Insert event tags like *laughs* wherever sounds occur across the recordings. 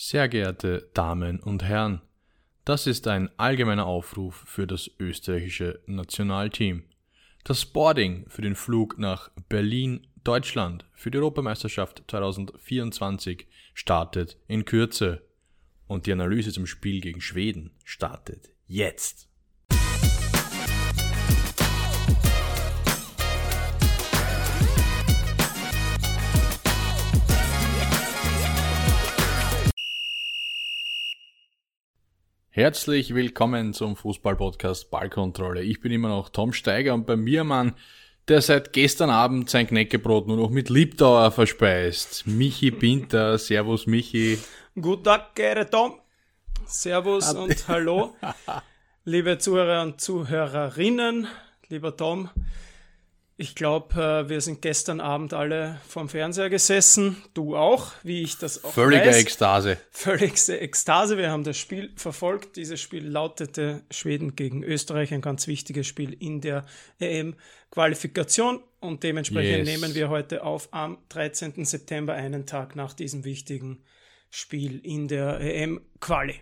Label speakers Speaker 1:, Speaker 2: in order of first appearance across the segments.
Speaker 1: Sehr geehrte Damen und Herren, das ist ein allgemeiner Aufruf für das österreichische Nationalteam. Das Boarding für den Flug nach Berlin, Deutschland für die Europameisterschaft 2024 startet in Kürze und die Analyse zum Spiel gegen Schweden startet jetzt. Herzlich willkommen zum Fußball-Podcast Ballkontrolle. Ich bin immer noch Tom Steiger und bei mir Mann, der seit gestern Abend sein Knäckebrot nur noch mit Liebdauer verspeist. Michi Pinter, Servus Michi.
Speaker 2: Guten Tag, geehrter Tom. Servus und hallo, *laughs* liebe Zuhörer und Zuhörerinnen, lieber Tom. Ich glaube, äh, wir sind gestern Abend alle vorm Fernseher gesessen. Du auch, wie ich das auch
Speaker 1: Völlige
Speaker 2: weiß.
Speaker 1: Ekstase.
Speaker 2: Völligste Ekstase. Wir haben das Spiel verfolgt. Dieses Spiel lautete Schweden gegen Österreich, ein ganz wichtiges Spiel in der EM-Qualifikation. Und dementsprechend
Speaker 1: Yes.
Speaker 2: nehmen wir heute auf am 13. September, einen Tag nach diesem wichtigen Spiel in der EM-Quali.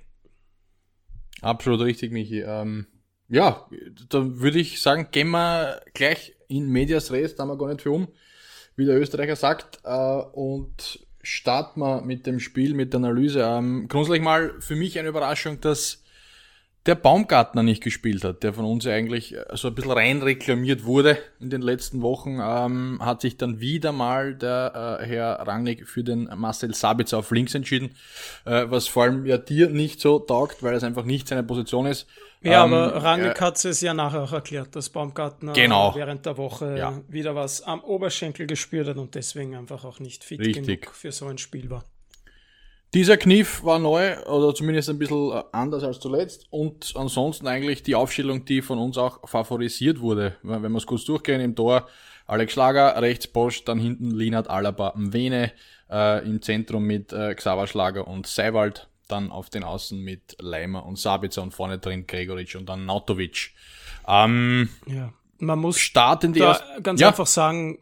Speaker 1: Absolut richtig, Michi. Ähm, ja, dann würde ich sagen, gehen wir gleich in Medias Res, da haben wir gar nicht viel um, wie der Österreicher sagt, äh, und starten wir mit dem Spiel, mit der Analyse. Ähm, grundsätzlich mal für mich eine Überraschung, dass der Baumgartner nicht gespielt hat, der von uns eigentlich äh, so ein bisschen rein reklamiert wurde in den letzten Wochen, ähm, hat sich dann wieder mal der äh, Herr Rangnick für den Marcel Sabitzer auf links entschieden, äh, was vor allem ja dir nicht so taugt, weil es einfach nicht seine Position ist.
Speaker 2: Ja,
Speaker 1: Ähm,
Speaker 2: aber Rangnick
Speaker 1: äh,
Speaker 2: hat es ja nachher auch erklärt, dass Baumgartner
Speaker 1: Genau.
Speaker 2: während der Woche
Speaker 1: Ja.
Speaker 2: wieder was am Oberschenkel gespürt hat und deswegen einfach auch nicht fit
Speaker 1: Richtig.
Speaker 2: genug für so ein Spiel war.
Speaker 1: Dieser Kniff war neu oder zumindest ein bisschen anders als zuletzt und ansonsten eigentlich die Aufstellung, die von uns auch favorisiert wurde. Wenn wir es kurz durchgehen, im Tor Alex Schlager, rechts Bosch, dann hinten Linat Alaba Mwene, äh, im Zentrum mit äh, Xaver Schlager und Seiwald, dann auf den Außen mit Leimer und Sabitzer und vorne drin Gregoritsch und dann Nautovic. Ähm,
Speaker 2: Ja. Man muss
Speaker 1: Start in die
Speaker 2: da ganz
Speaker 1: Ja.
Speaker 2: einfach sagen,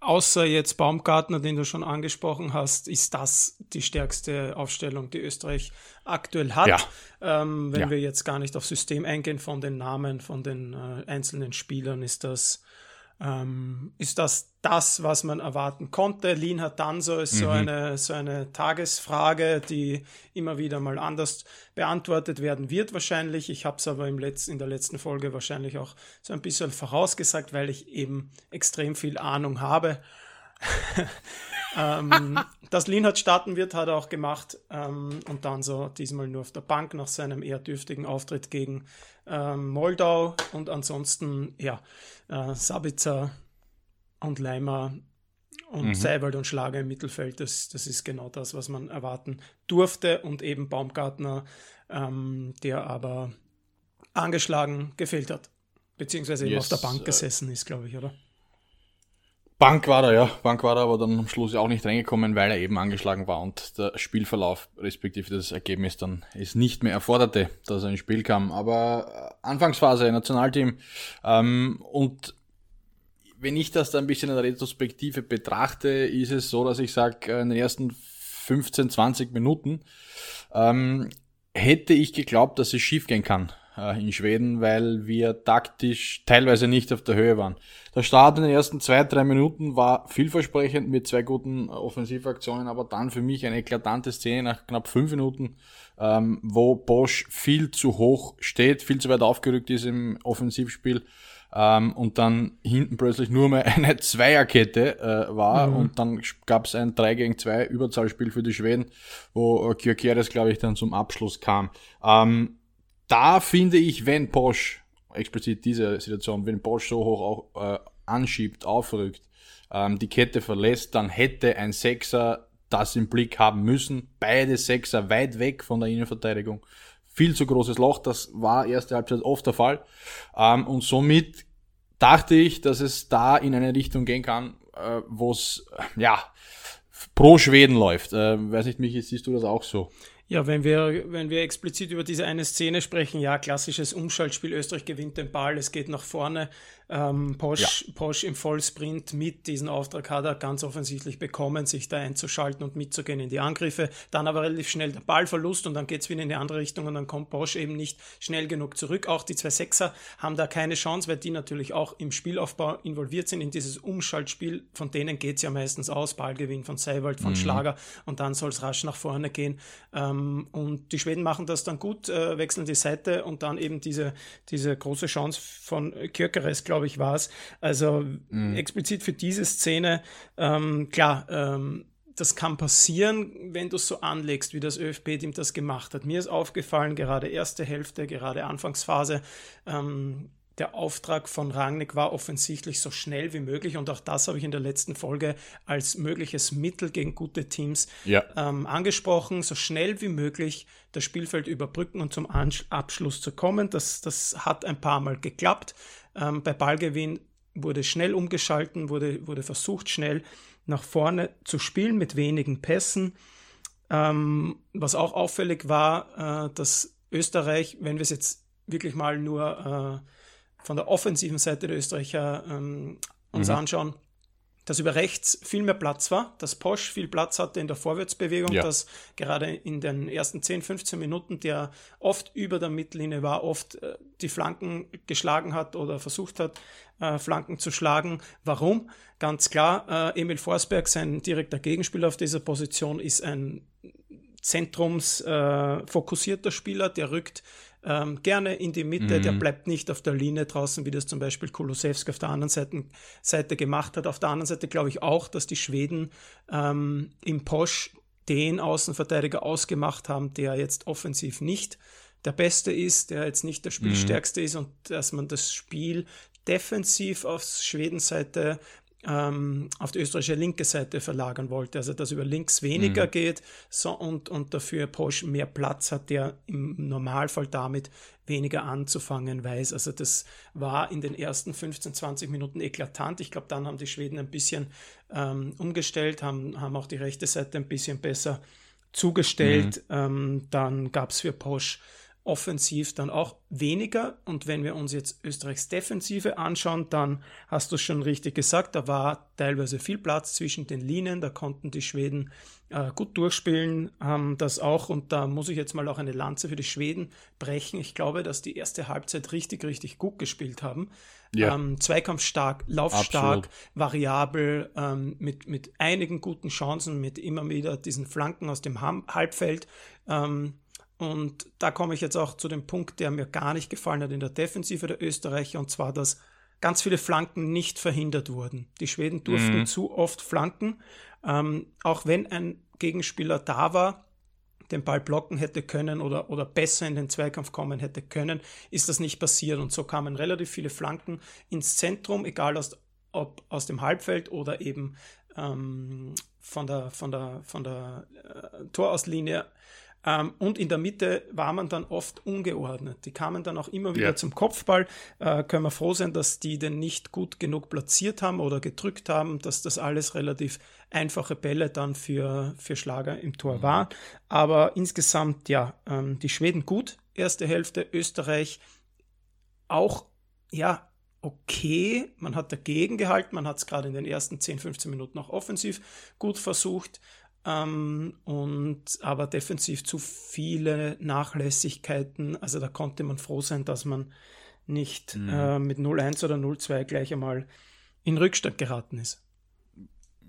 Speaker 2: außer jetzt Baumgartner, den du schon angesprochen hast, ist das die stärkste Aufstellung, die Österreich aktuell hat.
Speaker 1: Ja.
Speaker 2: Ähm, wenn
Speaker 1: Ja.
Speaker 2: wir jetzt gar nicht auf System eingehen von den Namen von den äh, einzelnen Spielern, ist das ähm, ist das das, was man erwarten konnte. Lean hat dann so ist so
Speaker 1: Mhm.
Speaker 2: eine so eine Tagesfrage, die immer wieder mal anders beantwortet werden wird wahrscheinlich. Ich habe es aber im Letz-, in der letzten Folge wahrscheinlich auch so ein bisschen vorausgesagt, weil ich eben extrem viel Ahnung habe. *laughs* ähm, *laughs* dass Linhardt starten wird, hat er auch gemacht ähm, und dann so diesmal nur auf der Bank nach seinem eher dürftigen Auftritt gegen ähm, Moldau und ansonsten ja äh, Sabitzer und Leimer und
Speaker 1: Mhm.
Speaker 2: Seiwald und Schlager im Mittelfeld, das, das ist genau das, was man erwarten durfte und eben Baumgartner, ähm, der aber angeschlagen gefehlt hat, beziehungsweise eben
Speaker 1: Yes,
Speaker 2: auf der Bank
Speaker 1: äh,
Speaker 2: gesessen ist, glaube ich, oder?
Speaker 1: Bank war er, ja. Bank war er, aber dann am Schluss auch nicht reingekommen, weil er eben angeschlagen war und der Spielverlauf, respektive das Ergebnis dann es nicht mehr erforderte, dass er ins Spiel kam. Aber äh, Anfangsphase, Nationalteam ähm, und wenn ich das dann ein bisschen in der Retrospektive betrachte, ist es so, dass ich sage, in den ersten 15, 20 Minuten ähm, hätte ich geglaubt, dass es schiefgehen kann äh, in Schweden, weil wir taktisch teilweise nicht auf der Höhe waren. Der Start in den ersten zwei, drei Minuten war vielversprechend mit zwei guten Offensivaktionen, aber dann für mich eine eklatante Szene nach knapp fünf Minuten, ähm, wo Bosch viel zu hoch steht, viel zu weit aufgerückt ist im Offensivspiel ähm, und dann hinten plötzlich nur mehr *laughs* eine Zweierkette äh, war und dann gab es ein 3 gegen 2 Überzahlspiel für die Schweden, wo äh, Gyökeres, glaube ich, dann zum Abschluss kam. Ähm, da finde ich, wenn Bosch, explizit diese Situation, wenn Bosch so hoch auch äh, anschiebt, aufrückt, ähm, die Kette verlässt, dann hätte ein Sechser das im Blick haben müssen. Beide Sechser weit weg von der Innenverteidigung. Viel zu großes Loch, das war erste Halbzeit oft der Fall. Ähm, und somit dachte ich, dass es da in eine Richtung gehen kann, äh, wo es, ja, pro Schweden läuft. Äh, weiß nicht, Michi, siehst du das auch so?
Speaker 2: Ja, wenn wir, wenn wir explizit über diese eine Szene sprechen, ja, klassisches Umschaltspiel, Österreich gewinnt den Ball, es geht nach vorne, ähm, Posch, ja. Posch im Vollsprint mit diesen Auftrag hat er ganz offensichtlich bekommen, sich da einzuschalten und mitzugehen in die Angriffe. Dann aber relativ schnell der Ballverlust und dann geht es wieder in die andere Richtung und dann kommt Posch eben nicht schnell genug zurück. Auch die zwei Sechser haben da keine Chance, weil die natürlich auch im Spielaufbau involviert sind, in dieses Umschaltspiel. Von denen geht es ja meistens aus, Ballgewinn von Seiwald, von mhm. Schlager und dann soll es rasch nach vorne gehen. Ähm, und die Schweden machen das dann gut, äh, wechseln die Seite und dann eben diese, diese große Chance von Kirkeres, glaube glaube ich, war es. Also mhm. explizit für diese Szene, ähm, klar, ähm, das kann passieren, wenn du es so anlegst, wie das ÖFB-Team das gemacht hat. Mir ist aufgefallen, gerade erste Hälfte, gerade Anfangsphase, ähm, der Auftrag von Rangnick war offensichtlich so schnell wie möglich und auch das habe ich in der letzten Folge als mögliches Mittel gegen gute Teams ja. ähm, angesprochen, so schnell wie möglich das Spielfeld überbrücken und zum Abschluss zu kommen. Das, das hat ein paar Mal geklappt. Ähm, bei Ballgewinn wurde schnell umgeschalten, wurde, wurde versucht, schnell nach vorne zu spielen mit wenigen Pässen. Ähm, was auch auffällig war, äh, dass Österreich, wenn wir es jetzt wirklich mal nur äh, von der offensiven Seite der Österreicher ähm, uns mhm. anschauen, dass über rechts viel mehr Platz war, dass Posch viel Platz hatte in der Vorwärtsbewegung, ja. dass gerade in den ersten 10, 15 Minuten, der oft über der Mittellinie war, oft äh, die Flanken geschlagen hat oder versucht hat, äh, Flanken zu schlagen. Warum? Ganz klar, äh, Emil Forsberg, sein direkter Gegenspieler auf dieser Position, ist ein zentrumsfokussierter äh, Spieler, der rückt ähm, gerne in die Mitte, mhm. der bleibt nicht auf der Linie draußen, wie das zum Beispiel Kulusewski auf der anderen Seite, Seite gemacht hat. Auf der anderen Seite glaube ich auch, dass die Schweden ähm, im Posch den Außenverteidiger ausgemacht haben, der jetzt offensiv nicht der Beste ist, der jetzt nicht der Spielstärkste mhm. ist und dass man das Spiel defensiv auf Schwedenseite ähm, auf die österreichische linke Seite verlagern wollte. Also dass über links weniger mhm. geht so, und, und dafür Porsche mehr Platz hat, der im Normalfall damit weniger anzufangen weiß. Also das war in den ersten 15, 20 Minuten eklatant. Ich glaube, dann haben die Schweden ein bisschen ähm, umgestellt, haben, haben auch die rechte Seite ein bisschen besser zugestellt. Mhm. Ähm, dann gab es für Porsche offensiv dann auch weniger. Und wenn wir uns jetzt Österreichs Defensive anschauen, dann hast du es schon richtig gesagt, da war teilweise viel Platz zwischen den Linien, da konnten die Schweden äh, gut durchspielen, haben das auch. Und da muss ich jetzt mal auch eine Lanze für die Schweden brechen. Ich glaube, dass die erste Halbzeit richtig, richtig gut gespielt haben. Ja. Ähm, zweikampfstark, laufstark, Absolut. variabel, ähm, mit, mit einigen guten Chancen, mit immer wieder diesen Flanken aus dem Halbfeld. Ähm, und da komme ich jetzt auch zu dem Punkt, der mir gar nicht gefallen hat in der Defensive der Österreicher, und zwar, dass ganz viele Flanken nicht verhindert wurden. Die Schweden durften mhm. zu oft flanken, ähm, auch wenn ein Gegenspieler da war, den Ball blocken hätte können oder, oder besser in den Zweikampf kommen hätte können, ist das nicht passiert. Und so kamen relativ viele Flanken ins Zentrum, egal aus, ob aus dem Halbfeld oder eben ähm, von der, von der, von der äh, Torauslinie ähm, und in der Mitte war man dann oft ungeordnet. Die kamen dann auch immer wieder ja. zum Kopfball. Äh, können wir froh sein, dass die den nicht gut genug platziert haben oder gedrückt haben, dass das alles relativ einfache Bälle dann für, für Schlager im Tor mhm. waren. Aber insgesamt, ja, ähm, die Schweden gut. Erste Hälfte, Österreich auch, ja, okay. Man hat dagegen gehalten. Man hat es gerade in den ersten 10, 15 Minuten auch offensiv gut versucht. Ähm, und aber defensiv zu viele Nachlässigkeiten. Also da konnte man froh sein, dass man nicht mhm. äh, mit 0-1 oder 0-2 gleich einmal in Rückstand geraten ist.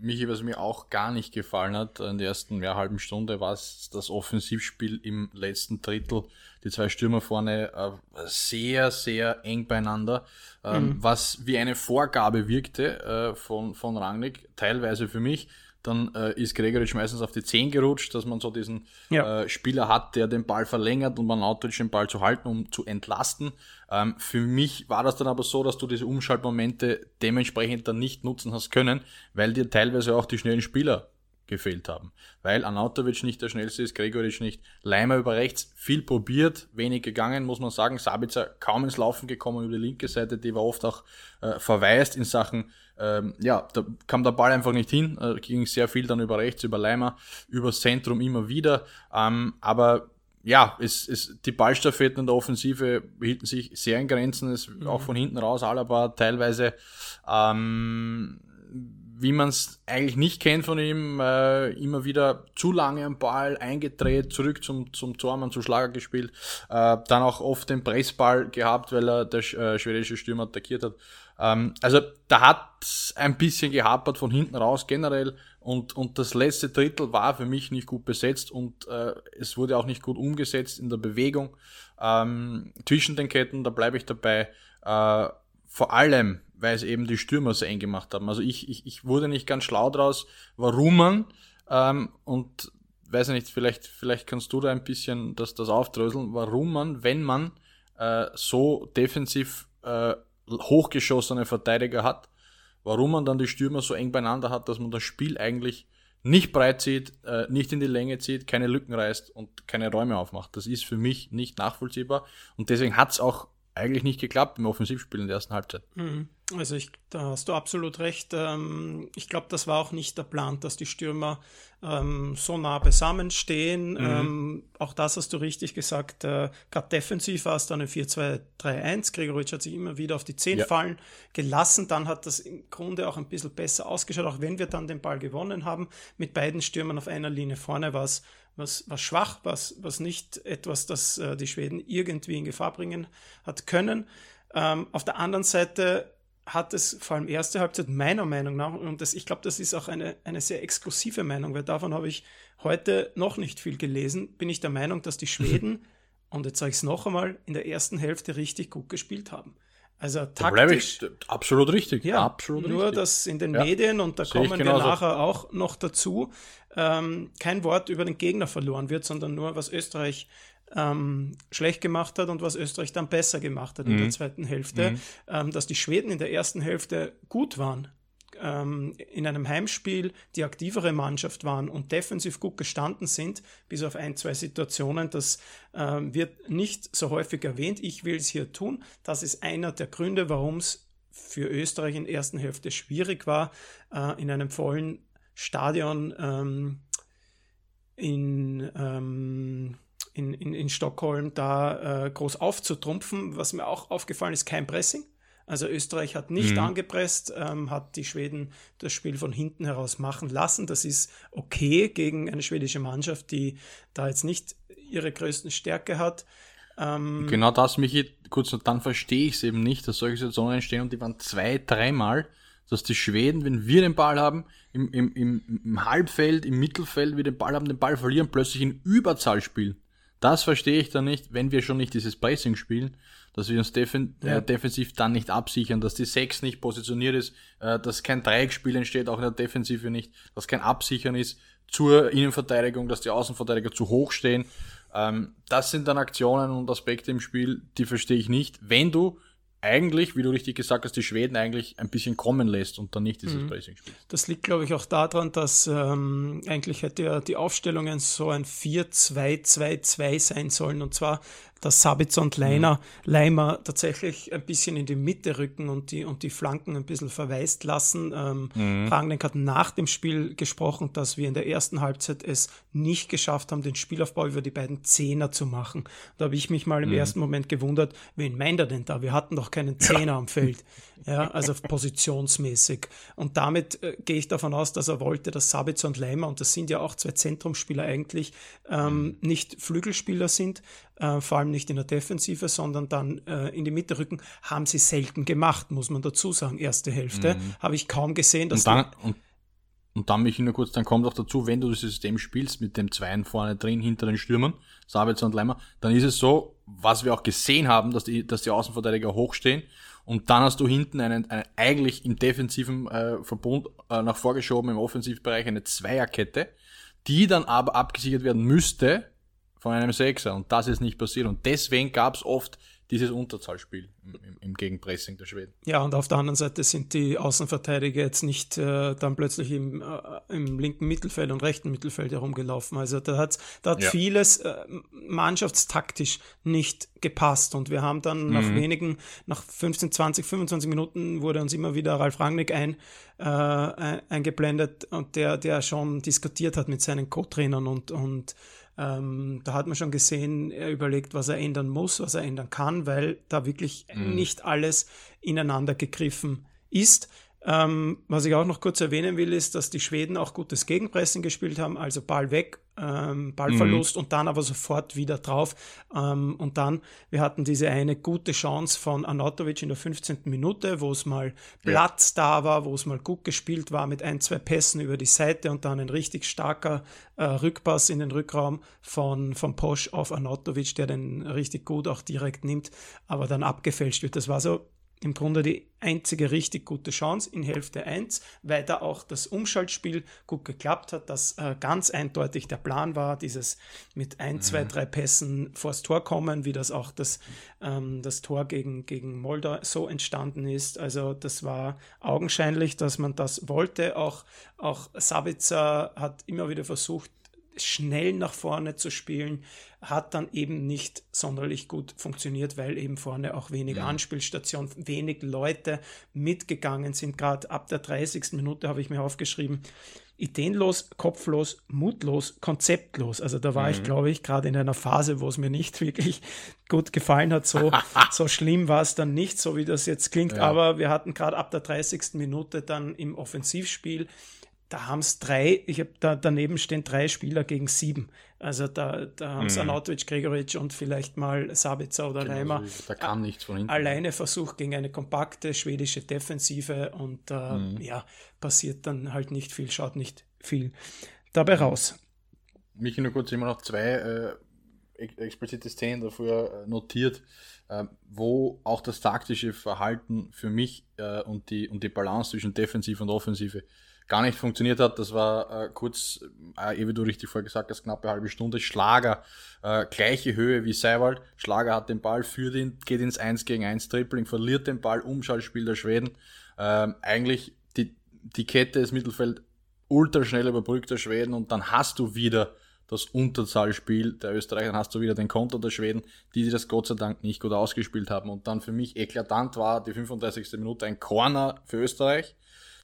Speaker 1: Michi, was mir auch gar nicht gefallen hat in der ersten ja, halben Stunde, war das Offensivspiel im letzten Drittel. Die zwei Stürmer vorne äh, sehr, sehr eng beieinander, ähm, mhm. was wie eine Vorgabe wirkte äh, von, von Rangnick, teilweise für mich. Dann äh, ist Gregoritsch meistens auf die 10 gerutscht, dass man so diesen ja. äh, Spieler hat, der den Ball verlängert und man automatisch den Ball zu halten, um zu entlasten. Ähm, für mich war das dann aber so, dass du diese Umschaltmomente dementsprechend dann nicht nutzen hast können, weil dir teilweise auch die schnellen Spieler gefehlt haben. Weil Anautovic nicht der schnellste ist, Gregoric nicht. Leimer über rechts viel probiert, wenig gegangen, muss man sagen. Sabitzer kaum ins Laufen gekommen über die linke Seite, die war oft auch äh, verwaist in Sachen, ähm, ja, da kam der Ball einfach nicht hin, äh, ging sehr viel dann über rechts, über Leimer, übers Zentrum immer wieder. Ähm, aber ja, es, es, die Ballstaffetten in der Offensive hielten sich sehr in Grenzen, es, mhm. auch von hinten raus, Alaba teilweise, ähm, wie man es eigentlich nicht kennt von ihm, äh, immer wieder zu lange am Ball eingedreht, zurück zum, zum Tormann, zu Schlager gespielt, äh, dann auch oft den Pressball gehabt, weil er der äh, schwedische Stürmer attackiert hat. Ähm, also da hat ein bisschen gehapert von hinten raus generell und, und das letzte Drittel war für mich nicht gut besetzt und äh, es wurde auch nicht gut umgesetzt in der Bewegung ähm, zwischen den Ketten, da bleibe ich dabei. Äh, vor allem, weil es eben die Stürmer so eng gemacht haben. Also ich, ich, ich wurde nicht ganz schlau draus, warum man ähm, und weiß nicht, vielleicht, vielleicht kannst du da ein bisschen das, das aufdröseln, warum man, wenn man äh, so defensiv äh, hochgeschossene Verteidiger hat, warum man dann die Stürmer so eng beieinander hat, dass man das Spiel eigentlich nicht breit zieht, äh, nicht in die Länge zieht, keine Lücken reißt und keine Räume aufmacht. Das ist für mich nicht nachvollziehbar und deswegen hat es auch eigentlich nicht geklappt im Offensivspiel in der ersten Halbzeit.
Speaker 2: Mhm. Also ich, da hast du absolut recht. Ähm, ich glaube, das war auch nicht der Plan, dass die Stürmer ähm, so nah beisammen stehen. Mhm. Ähm, auch das hast du richtig gesagt. Äh, Gerade defensiv war es dann ein 4-2-3-1. Gregoritsch hat sich immer wieder auf die 10 ja. fallen gelassen. Dann hat das im Grunde auch ein bisschen besser ausgeschaut, auch wenn wir dann den Ball gewonnen haben. Mit beiden Stürmern auf einer Linie vorne war es was, was schwach, was, was nicht etwas, das äh, die Schweden irgendwie in Gefahr bringen hat können. Ähm, auf der anderen Seite hat es vor allem erste Halbzeit meiner Meinung nach, und das, ich glaube, das ist auch eine, eine sehr exklusive Meinung, weil davon habe ich heute noch nicht viel gelesen, bin ich der Meinung, dass die *laughs* Schweden, und jetzt sage ich es noch einmal, in der ersten Hälfte richtig gut gespielt haben. Also taktisch.
Speaker 1: Ich absolut richtig.
Speaker 2: Ja,
Speaker 1: absolut
Speaker 2: nur
Speaker 1: richtig.
Speaker 2: dass in den ja. Medien, und da kommen wir nachher auch noch dazu, ähm, kein Wort über den Gegner verloren wird, sondern nur, was Österreich ähm, schlecht gemacht hat und was Österreich dann besser gemacht hat mhm. in der mhm. zweiten Hälfte. Mhm. Ähm, dass die Schweden in der ersten Hälfte gut waren, ähm, in einem Heimspiel die aktivere Mannschaft waren und defensiv gut gestanden sind, bis auf ein, zwei Situationen. Das ähm, wird nicht so häufig erwähnt. Ich will es hier tun. Das ist einer der Gründe, warum es für Österreich in der ersten Hälfte schwierig war, äh, in einem vollen Stadion ähm, in ähm, in, in, in Stockholm da äh, groß aufzutrumpfen. Was mir auch aufgefallen ist, kein Pressing. Also Österreich hat nicht mhm. angepresst, ähm, hat die Schweden das Spiel von hinten heraus machen lassen. Das ist okay gegen eine schwedische Mannschaft, die da jetzt nicht ihre größten Stärke hat.
Speaker 1: Ähm, genau das, Michi, kurz und dann verstehe ich es eben nicht, dass solche Situationen entstehen und die waren zwei, dreimal, dass die Schweden, wenn wir den Ball haben, im, im, im, im Halbfeld, im Mittelfeld, wir den Ball haben, den Ball verlieren, plötzlich in Überzahl spielen. Das verstehe ich dann nicht, wenn wir schon nicht dieses Pressing spielen, dass wir uns defen ja. äh, defensiv dann nicht absichern, dass die Sechs nicht positioniert ist, äh, dass kein Dreieckspiel entsteht, auch in der Defensive nicht, dass kein Absichern ist zur Innenverteidigung, dass die Außenverteidiger zu hoch stehen. Ähm, das sind dann Aktionen und Aspekte im Spiel, die verstehe ich nicht. Wenn du eigentlich, wie du richtig gesagt hast, die Schweden eigentlich ein bisschen kommen lässt und dann nicht dieses mhm. Pressing spielt.
Speaker 2: Das liegt, glaube ich, auch daran, dass ähm, eigentlich hätte ja die Aufstellungen so ein 4-2-2-2 sein sollen. Und zwar dass Sabitzer und Leiner, mhm. Leimer tatsächlich ein bisschen in die Mitte rücken und die, und die Flanken ein bisschen verwaist lassen. Ähm, mhm. Rangnick hat nach dem Spiel gesprochen, dass wir in der ersten Halbzeit es nicht geschafft haben, den Spielaufbau über die beiden Zehner zu machen. Da habe ich mich mal im mhm. ersten Moment gewundert, wen meint er denn da? Wir hatten doch keinen Zehner ja. am Feld. *laughs* Ja, also positionsmäßig. Und damit äh, gehe ich davon aus, dass er wollte, dass Sabitzer und Leimer, und das sind ja auch zwei Zentrumspieler eigentlich, ähm, mhm. nicht Flügelspieler sind, äh, vor allem nicht in der Defensive, sondern dann äh, in die Mitte rücken, haben sie selten gemacht, muss man dazu sagen. Erste Hälfte mhm. habe ich kaum gesehen, dass
Speaker 1: und dann, und, und dann mich nur kurz, dann kommt auch dazu, wenn du das System spielst mit dem Zweien vorne drin hinter den Stürmern, Sabitzer und Leimer, dann ist es so, was wir auch gesehen haben, dass die, dass die Außenverteidiger hochstehen und dann hast du hinten einen, einen eigentlich im defensiven äh, Verbund äh, nach vorgeschoben im Offensivbereich eine Zweierkette, die dann aber abgesichert werden müsste von einem Sechser und das ist nicht passiert und deswegen gab es oft dieses Unterzahlspiel. im, im, Gegenpressing der Schweden.
Speaker 2: Ja, und auf der anderen Seite sind die Außenverteidiger jetzt nicht äh, dann plötzlich im, äh, im linken Mittelfeld und rechten Mittelfeld herumgelaufen. Also da, hat's, da hat ja. vieles äh, mannschaftstaktisch nicht gepasst. Und wir haben dann mhm. nach wenigen, nach 15, 20, 25 Minuten wurde uns immer wieder Ralf Rangnick ein, äh, eingeblendet und der, der schon diskutiert hat mit seinen Co-Trainern und, und ähm, da hat man schon gesehen, er überlegt, was er ändern muss, was er ändern kann, weil da wirklich mhm. nicht alles ineinander gegriffen ist. Ähm, was ich auch noch kurz erwähnen will, ist, dass die Schweden auch gutes Gegenpressing gespielt haben, also Ball weg, ähm, Ballverlust mhm. und dann aber sofort wieder drauf. Ähm, und dann, wir hatten diese eine gute Chance von Anatovic in der 15. Minute, wo es mal Platz ja. da war, wo es mal gut gespielt war mit ein, zwei Pässen über die Seite und dann ein richtig starker äh, Rückpass in den Rückraum von, von Posch auf Anatovic, der den richtig gut auch direkt nimmt, aber dann abgefälscht wird. Das war so im Grunde die einzige richtig gute Chance in Hälfte 1, weil da auch das Umschaltspiel gut geklappt hat, dass äh, ganz eindeutig der Plan war, dieses mit ein, mhm. zwei, drei Pässen vors Tor kommen, wie das auch das, ähm, das Tor gegen, gegen Moldau so entstanden ist. Also das war augenscheinlich, dass man das wollte. Auch, auch Sabitzer hat immer wieder versucht, schnell nach vorne zu spielen, hat dann eben nicht sonderlich gut funktioniert, weil eben vorne auch wenig ja. Anspielstation, wenig Leute mitgegangen sind. Gerade ab der 30. Minute habe ich mir aufgeschrieben, ideenlos, kopflos, mutlos, konzeptlos. Also da war mhm. ich, glaube ich, gerade in einer Phase, wo es mir nicht *laughs* wirklich gut gefallen hat. So, *laughs* so schlimm war es dann nicht, so wie das jetzt klingt. Ja. Aber wir hatten gerade ab der 30. Minute dann im Offensivspiel da haben es drei, ich habe da daneben stehen drei Spieler gegen sieben. Also da, da haben es mhm. Anatovic, Gregoric und vielleicht mal Sabitzer oder genau, Reimer.
Speaker 1: da kam nichts von hinten.
Speaker 2: Alleine versucht gegen eine kompakte schwedische Defensive und äh, mhm. ja, passiert dann halt nicht viel, schaut nicht viel dabei raus.
Speaker 1: Mich nur kurz immer noch zwei äh, explizite Szenen dafür äh, notiert, äh, wo auch das taktische Verhalten für mich äh, und, die, und die Balance zwischen Defensive und Offensive gar nicht funktioniert hat. Das war äh, kurz, äh, wie du richtig vorher gesagt hast, knappe halbe Stunde. Schlager, äh, gleiche Höhe wie Seiwald. Schlager hat den Ball, führt ihn, geht ins 1 gegen 1 Tripling, verliert den Ball, Umschaltspiel der Schweden. Ähm, eigentlich die, die Kette des Mittelfeld ultra schnell überbrückt der Schweden und dann hast du wieder das Unterzahlspiel der Österreicher, dann hast du wieder den Konter der Schweden, die das Gott sei Dank nicht gut ausgespielt haben. Und dann für mich eklatant war die 35. Minute ein Corner für Österreich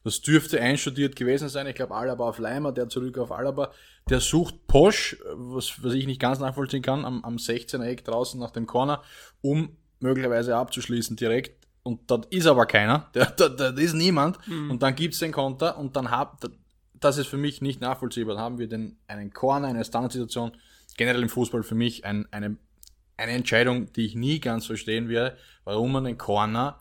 Speaker 1: das dürfte einstudiert gewesen sein. Ich glaube, Alaba auf Leimer, der zurück auf Alaba. Der sucht Posch, was, was ich nicht ganz nachvollziehen kann, am, am 16er Eck draußen nach dem Corner, um möglicherweise abzuschließen direkt. Und dort ist aber keiner. *laughs* Da, da, ist niemand. Mhm. Und dann gibt's den Konter und dann hab, das ist für mich nicht nachvollziehbar. Dann haben wir den, einen Corner, eine Standardsituation. Generell im Fußball für mich ein, eine, eine Entscheidung, die ich nie ganz verstehen werde, warum man den Corner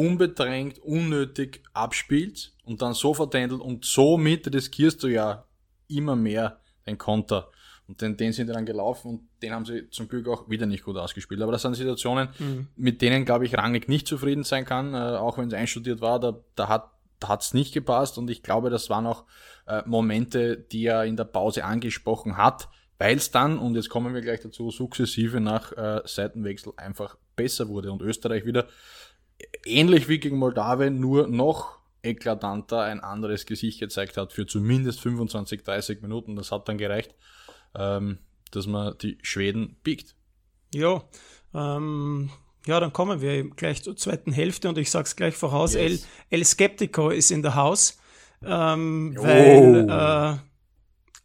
Speaker 1: unbedrängt, unnötig abspielt und dann so vertändelt und somit riskierst du ja immer mehr den Konter. Und den, den sind dann gelaufen und den haben sie zum Glück auch wieder nicht gut ausgespielt. Aber das sind Situationen, mhm. mit denen, glaube ich, Rangnick nicht zufrieden sein kann, äh, auch wenn es einstudiert war, da, da hat da hat's nicht gepasst und ich glaube, das waren auch äh, Momente, die er in der Pause angesprochen hat, weil es dann, und jetzt kommen wir gleich dazu, sukzessive nach äh, Seitenwechsel einfach besser wurde und Österreich wieder ähnlich wie gegen Moldawien, nur noch eklatanter ein anderes Gesicht gezeigt hat für zumindest 25, 30 Minuten. Das hat dann gereicht, ähm, dass man die Schweden biegt.
Speaker 2: Ja, ähm, ja, dann kommen wir gleich zur zweiten Hälfte und ich sag's gleich voraus, yes. El, El Skeptico ist in der Haus, ähm, weil äh,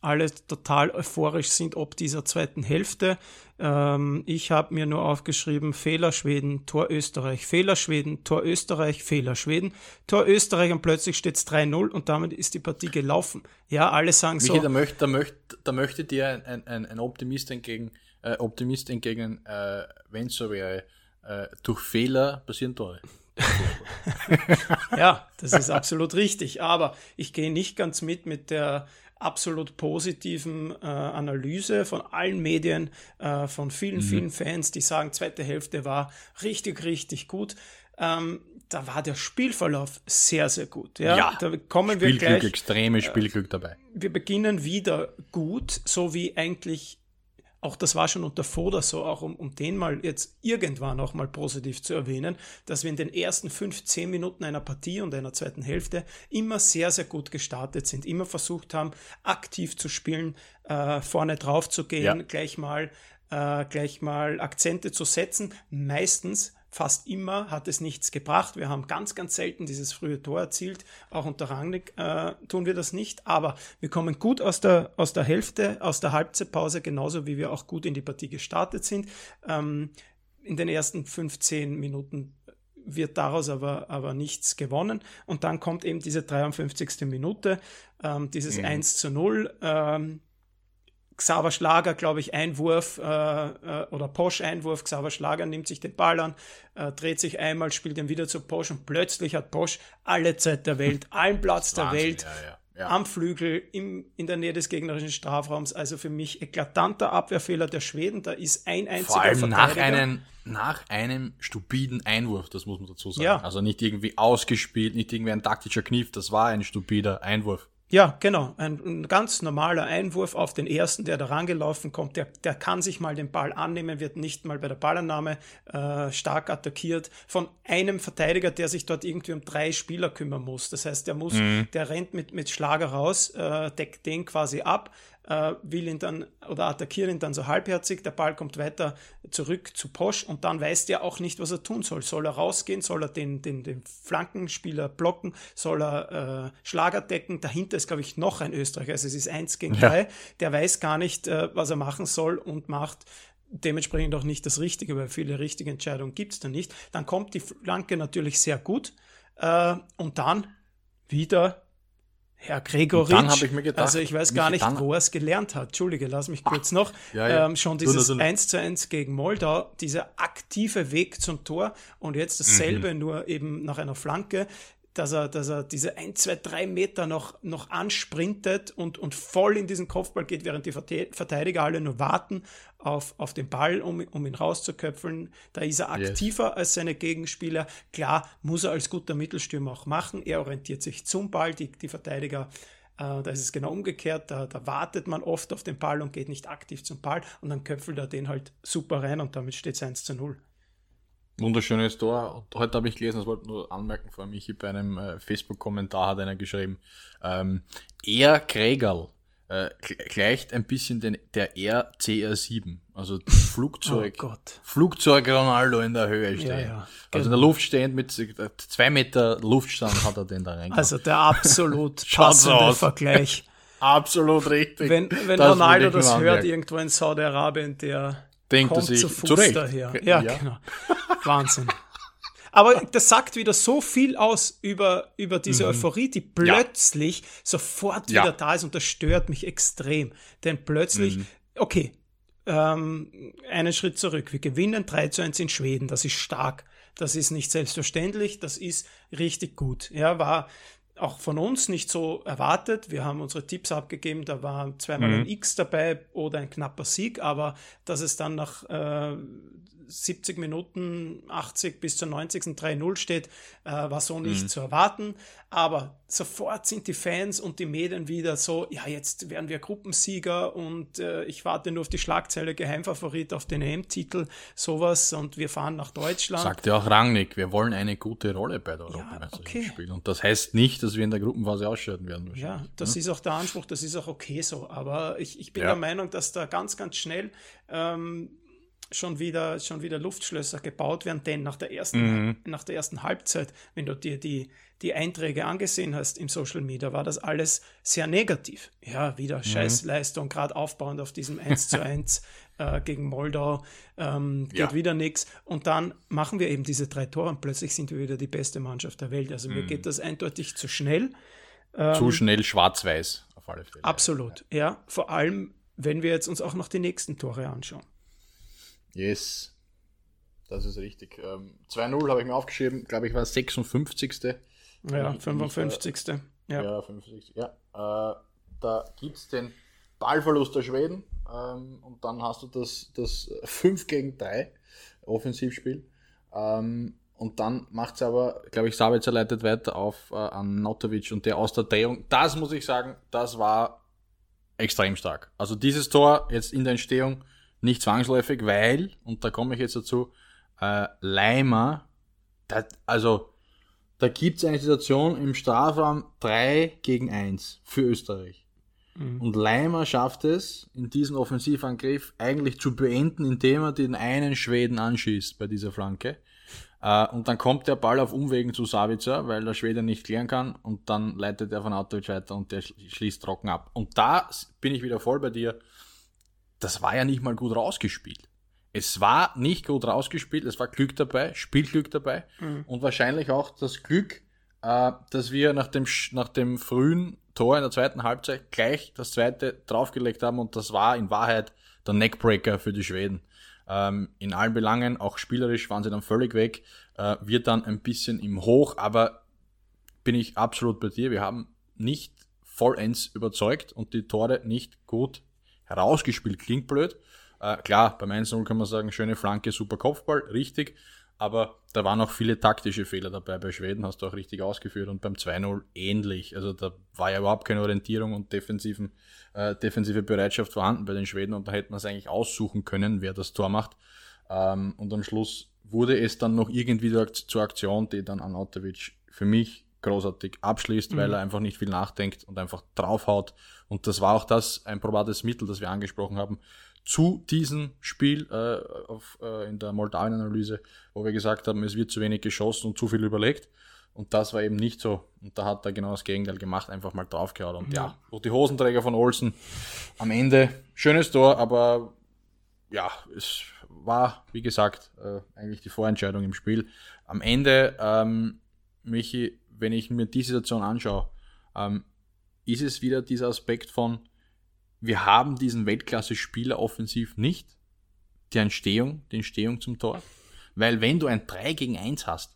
Speaker 2: alle total euphorisch sind ob dieser zweiten Hälfte. Ähm, ich habe mir nur aufgeschrieben, Fehler Schweden, Tor Österreich, Fehler Schweden, Tor Österreich, Fehler Schweden, Tor Österreich und plötzlich steht es 3-0 und damit ist die Partie gelaufen. Ja, alle sagen Michi, so.
Speaker 1: Da möchte, da möchte, da möchte dir ein, ein, ein Optimist entgegen, äh, Optimist entgegen äh, wenn es so wäre, äh, durch Fehler passieren Tore. *laughs*
Speaker 2: ja, das ist absolut richtig. Aber ich gehe nicht ganz mit mit der absolut positiven äh, Analyse von allen Medien, äh, von vielen, mhm. vielen Fans, die sagen, zweite Hälfte war richtig, richtig gut. Ähm, da war der Spielverlauf sehr, sehr gut. Ja, ja da kommen
Speaker 1: Spielglück,
Speaker 2: wir gleich.
Speaker 1: extreme Spielglück dabei.
Speaker 2: Wir beginnen wieder gut, so wie eigentlich auch das war schon unter Foda so, auch um, um den mal jetzt irgendwann auch mal positiv zu erwähnen, dass wir in den ersten fünf, zehn Minuten einer Partie und einer zweiten Hälfte immer sehr, sehr gut gestartet sind, immer versucht haben, aktiv zu spielen, äh, vorne drauf zu gehen, ja. gleich mal äh, gleich mal Akzente zu setzen. Meistens Fast immer hat es nichts gebracht. Wir haben ganz, ganz selten dieses frühe Tor erzielt. Auch unter Rangnick äh, tun wir das nicht. Aber wir kommen gut aus der, aus der Hälfte, aus der Halbzeitpause, genauso wie wir auch gut in die Partie gestartet sind. Ähm, in den ersten 15 Minuten wird daraus aber, aber nichts gewonnen. Und dann kommt eben diese 53. Minute, ähm, dieses mhm. 1 zu 0. Ähm, Xaver Schlager, glaube ich, Einwurf äh, äh, oder Posch-Einwurf. Xaver Schlager nimmt sich den Ball an, äh, dreht sich einmal, spielt ihn wieder zu Posch und plötzlich hat Posch alle Zeit der Welt, *laughs* allen Platz der Wahnsinn, Welt. Ja, ja. Am Flügel im, in der Nähe des gegnerischen Strafraums. Also für mich eklatanter Abwehrfehler der Schweden. Da ist ein einziger Vor allem
Speaker 1: nach, einem, nach einem stupiden Einwurf, das muss man dazu sagen. Ja. Also nicht irgendwie ausgespielt, nicht irgendwie ein taktischer Kniff, das war ein stupider Einwurf.
Speaker 2: Ja, genau. Ein, ein, ganz normaler Einwurf auf den ersten, der da rangelaufen kommt. Der, der kann sich mal den Ball annehmen, wird nicht mal bei der Ballannahme äh, stark attackiert von einem Verteidiger, der sich dort irgendwie um drei Spieler kümmern muss. Das heißt, der muss, mhm. der rennt mit, mit Schlager raus, äh, deckt den quasi ab, äh, will ihn dann oder attackiert ihn dann so halbherzig, der Ball kommt weiter zurück zu Posch und dann weiß der auch nicht, was er tun soll. Soll er rausgehen, soll er den, den, den Flankenspieler blocken, soll er äh, Schlager decken, dahinter ist, glaube ich, noch ein Österreicher, also es ist eins gegen drei, ja. der weiß gar nicht, äh, was er machen soll und macht dementsprechend auch nicht das Richtige, weil viele richtige Entscheidungen gibt es da nicht. Dann kommt die Flanke natürlich sehr gut äh, und dann wieder Herr Gregoritsch,
Speaker 1: ich mir gedacht,
Speaker 2: also ich weiß gar nicht, wo er es gelernt hat. Entschuldige, lass mich kurz noch. Ja, ja. Ähm, schon dieses du, 1 zu 1 gegen Moldau, dieser aktive Weg zum Tor und jetzt dasselbe, mhm. nur eben nach einer Flanke dass er, dass er diese ein, zwei, drei Meter noch, noch ansprintet und, und voll in diesen Kopfball geht, während die Verteidiger alle nur warten auf, auf den Ball, um, um ihn rauszuköpfeln. Da ist er aktiver yes. als seine Gegenspieler. Klar, muss er als guter Mittelstürmer auch machen. Er orientiert sich zum Ball, die, die Verteidiger äh, da ist es genau umgekehrt, da, da, wartet man oft auf den Ball und geht nicht aktiv zum Ball und dann köpfelt er den halt super rein und damit steht es 1 zu 0.
Speaker 1: Wunderschönes Tor. Und heute habe ich gelesen, das wollte ich nur anmerken, vor ich bei einem äh, Facebook-Kommentar hat einer geschrieben, ähm, er Krägerl äh, gleicht ein bisschen den, der RCR7, also *laughs* Flugzeug, oh Flugzeug Ronaldo in der Höhe stehen. Ja, ja, also in der genau. Luft stehend mit äh, zwei Meter Luftstand hat er den da
Speaker 2: rein. Also der absolut *laughs* passende Vergleich. *laughs*
Speaker 1: Absolut richtig.
Speaker 2: Wenn, wenn Ronaldo das hört, irgendwo in Saudi-Arabien, der
Speaker 1: denkt kommt er sich zu Fuß zurecht.
Speaker 2: daher. Ja, ja. genau. *laughs* Wahnsinn. Aber das sagt wieder so viel aus über, über diese mhm. Euphorie, die plötzlich ja. sofort wieder ja. da ist und das stört mich extrem. Denn plötzlich, mhm. okay, ähm, einen Schritt zurück. Wir gewinnen 3 zu 1 in Schweden. Das ist stark. Das ist nicht selbstverständlich. Das ist richtig gut. Ja, war auch von uns nicht so erwartet. Wir haben unsere Tipps abgegeben, da war zweimal mhm. ein X dabei oder ein knapper Sieg, aber dass es dann nach äh, 70 Minuten, 80 bis zur 90. 3-0 steht, äh, war so nicht mhm. zu erwarten. Aber sofort sind die Fans und die Medien wieder so, ja, jetzt werden wir Gruppensieger und äh, ich warte nur auf die Schlagzeile Geheimfavorit auf den EM-Titel, sowas und wir fahren nach Deutschland.
Speaker 1: Sagt ja auch Rangnick, wir wollen eine gute Rolle bei der Europameisterschaft ja, okay. spielen. Und das heißt nicht, dass wir in der Gruppenphase ausscheiden werden.
Speaker 2: Ja, das ja? ist auch der Anspruch, das ist auch okay so. Aber ich, ich bin ja. der Meinung, dass da ganz, ganz schnell ähm, schon wieder, schon wieder Luftschlösser gebaut werden, denn nach der ersten, mhm. nach der ersten Halbzeit, wenn du dir die, die Einträge angesehen hast im Social Media, war das alles sehr negativ. Ja, wieder mhm. Scheißleistung, gerade aufbauend auf diesem 1 zu 1 *laughs* äh, gegen Moldau, ähm, geht ja. wieder nichts. Und dann machen wir eben diese drei Tore und plötzlich sind wir wieder die beste Mannschaft der Welt. Also mhm. mir geht das eindeutig zu schnell.
Speaker 1: Ähm, zu schnell schwarz-weiß,
Speaker 2: auf alle Fälle. Absolut, ja. Vor allem, wenn wir jetzt uns auch noch die nächsten Tore anschauen.
Speaker 1: Yes. Das ist richtig. Ähm, 2-0 habe ich mir aufgeschrieben, glaube ich, war das 56.
Speaker 2: Ja, 55.
Speaker 1: Äh, ja. ja, 55. Ja. Äh, da gibt es den Ballverlust der Schweden ähm, und dann hast du das, das 5 gegen 3 Offensivspiel. Ähm, und dann macht es aber, glaube ich, Sabitzer leitet weiter auf äh, an Notovic und der aus der Drehung. Das muss ich sagen, das war extrem stark. Also dieses Tor jetzt in der Entstehung nicht zwangsläufig, weil, und da komme ich jetzt dazu, äh, Leimer, das, also da gibt es eine Situation im Strafraum 3 gegen 1 für Österreich. Mhm. Und Leimer schafft es, in diesem Offensivangriff eigentlich zu beenden, indem er den einen Schweden anschießt bei dieser Flanke. Äh, und dann kommt der Ball auf Umwegen zu Savica, weil der Schwede nicht klären kann und dann leitet er von Autovic weiter und der schließt trocken ab. Und da bin ich wieder voll bei dir. Das war ja nicht mal gut rausgespielt. Es war nicht gut rausgespielt, es war Glück dabei, Spielglück dabei mhm. und wahrscheinlich auch das Glück, äh, dass wir nach dem, nach dem frühen Tor in der zweiten Halbzeit gleich das zweite draufgelegt haben und das war in Wahrheit der Neckbreaker für die Schweden. Ähm, in allen Belangen, auch spielerisch waren sie dann völlig weg, äh, wird dann ein bisschen im Hoch, aber bin ich absolut bei dir. Wir haben nicht vollends überzeugt und die Tore nicht gut herausgespielt. Klingt blöd, äh, klar, beim 1-0 kann man sagen, schöne Flanke, super Kopfball, richtig. Aber da waren auch viele taktische Fehler dabei. Bei Schweden hast du auch richtig ausgeführt und beim 2-0 ähnlich. Also da war ja überhaupt keine Orientierung und defensiven, äh, defensive Bereitschaft vorhanden bei den Schweden und da hätte man es eigentlich aussuchen können, wer das Tor macht. Ähm, und am Schluss wurde es dann noch irgendwie zur Aktion, die dann Anatovic für mich großartig abschließt, mhm. weil er einfach nicht viel nachdenkt und einfach draufhaut. Und das war auch das, ein probates Mittel, das wir angesprochen haben zu diesem Spiel äh, auf, äh, in der Moldawien-Analyse, wo wir gesagt haben, es wird zu wenig geschossen und zu viel überlegt. Und das war eben nicht so. Und da hat er genau das Gegenteil gemacht, einfach mal draufgehauen. Und ja, ja die Hosenträger von Olsen am Ende, schönes Tor, aber ja, es war, wie gesagt, äh, eigentlich die Vorentscheidung im Spiel. Am Ende, ähm, Michi, wenn ich mir die Situation anschaue, ähm, ist es wieder dieser Aspekt von, wir haben diesen Weltklasse-Spieler offensiv nicht, die Entstehung, die Entstehung zum Tor. Weil wenn du ein 3 gegen 1 hast,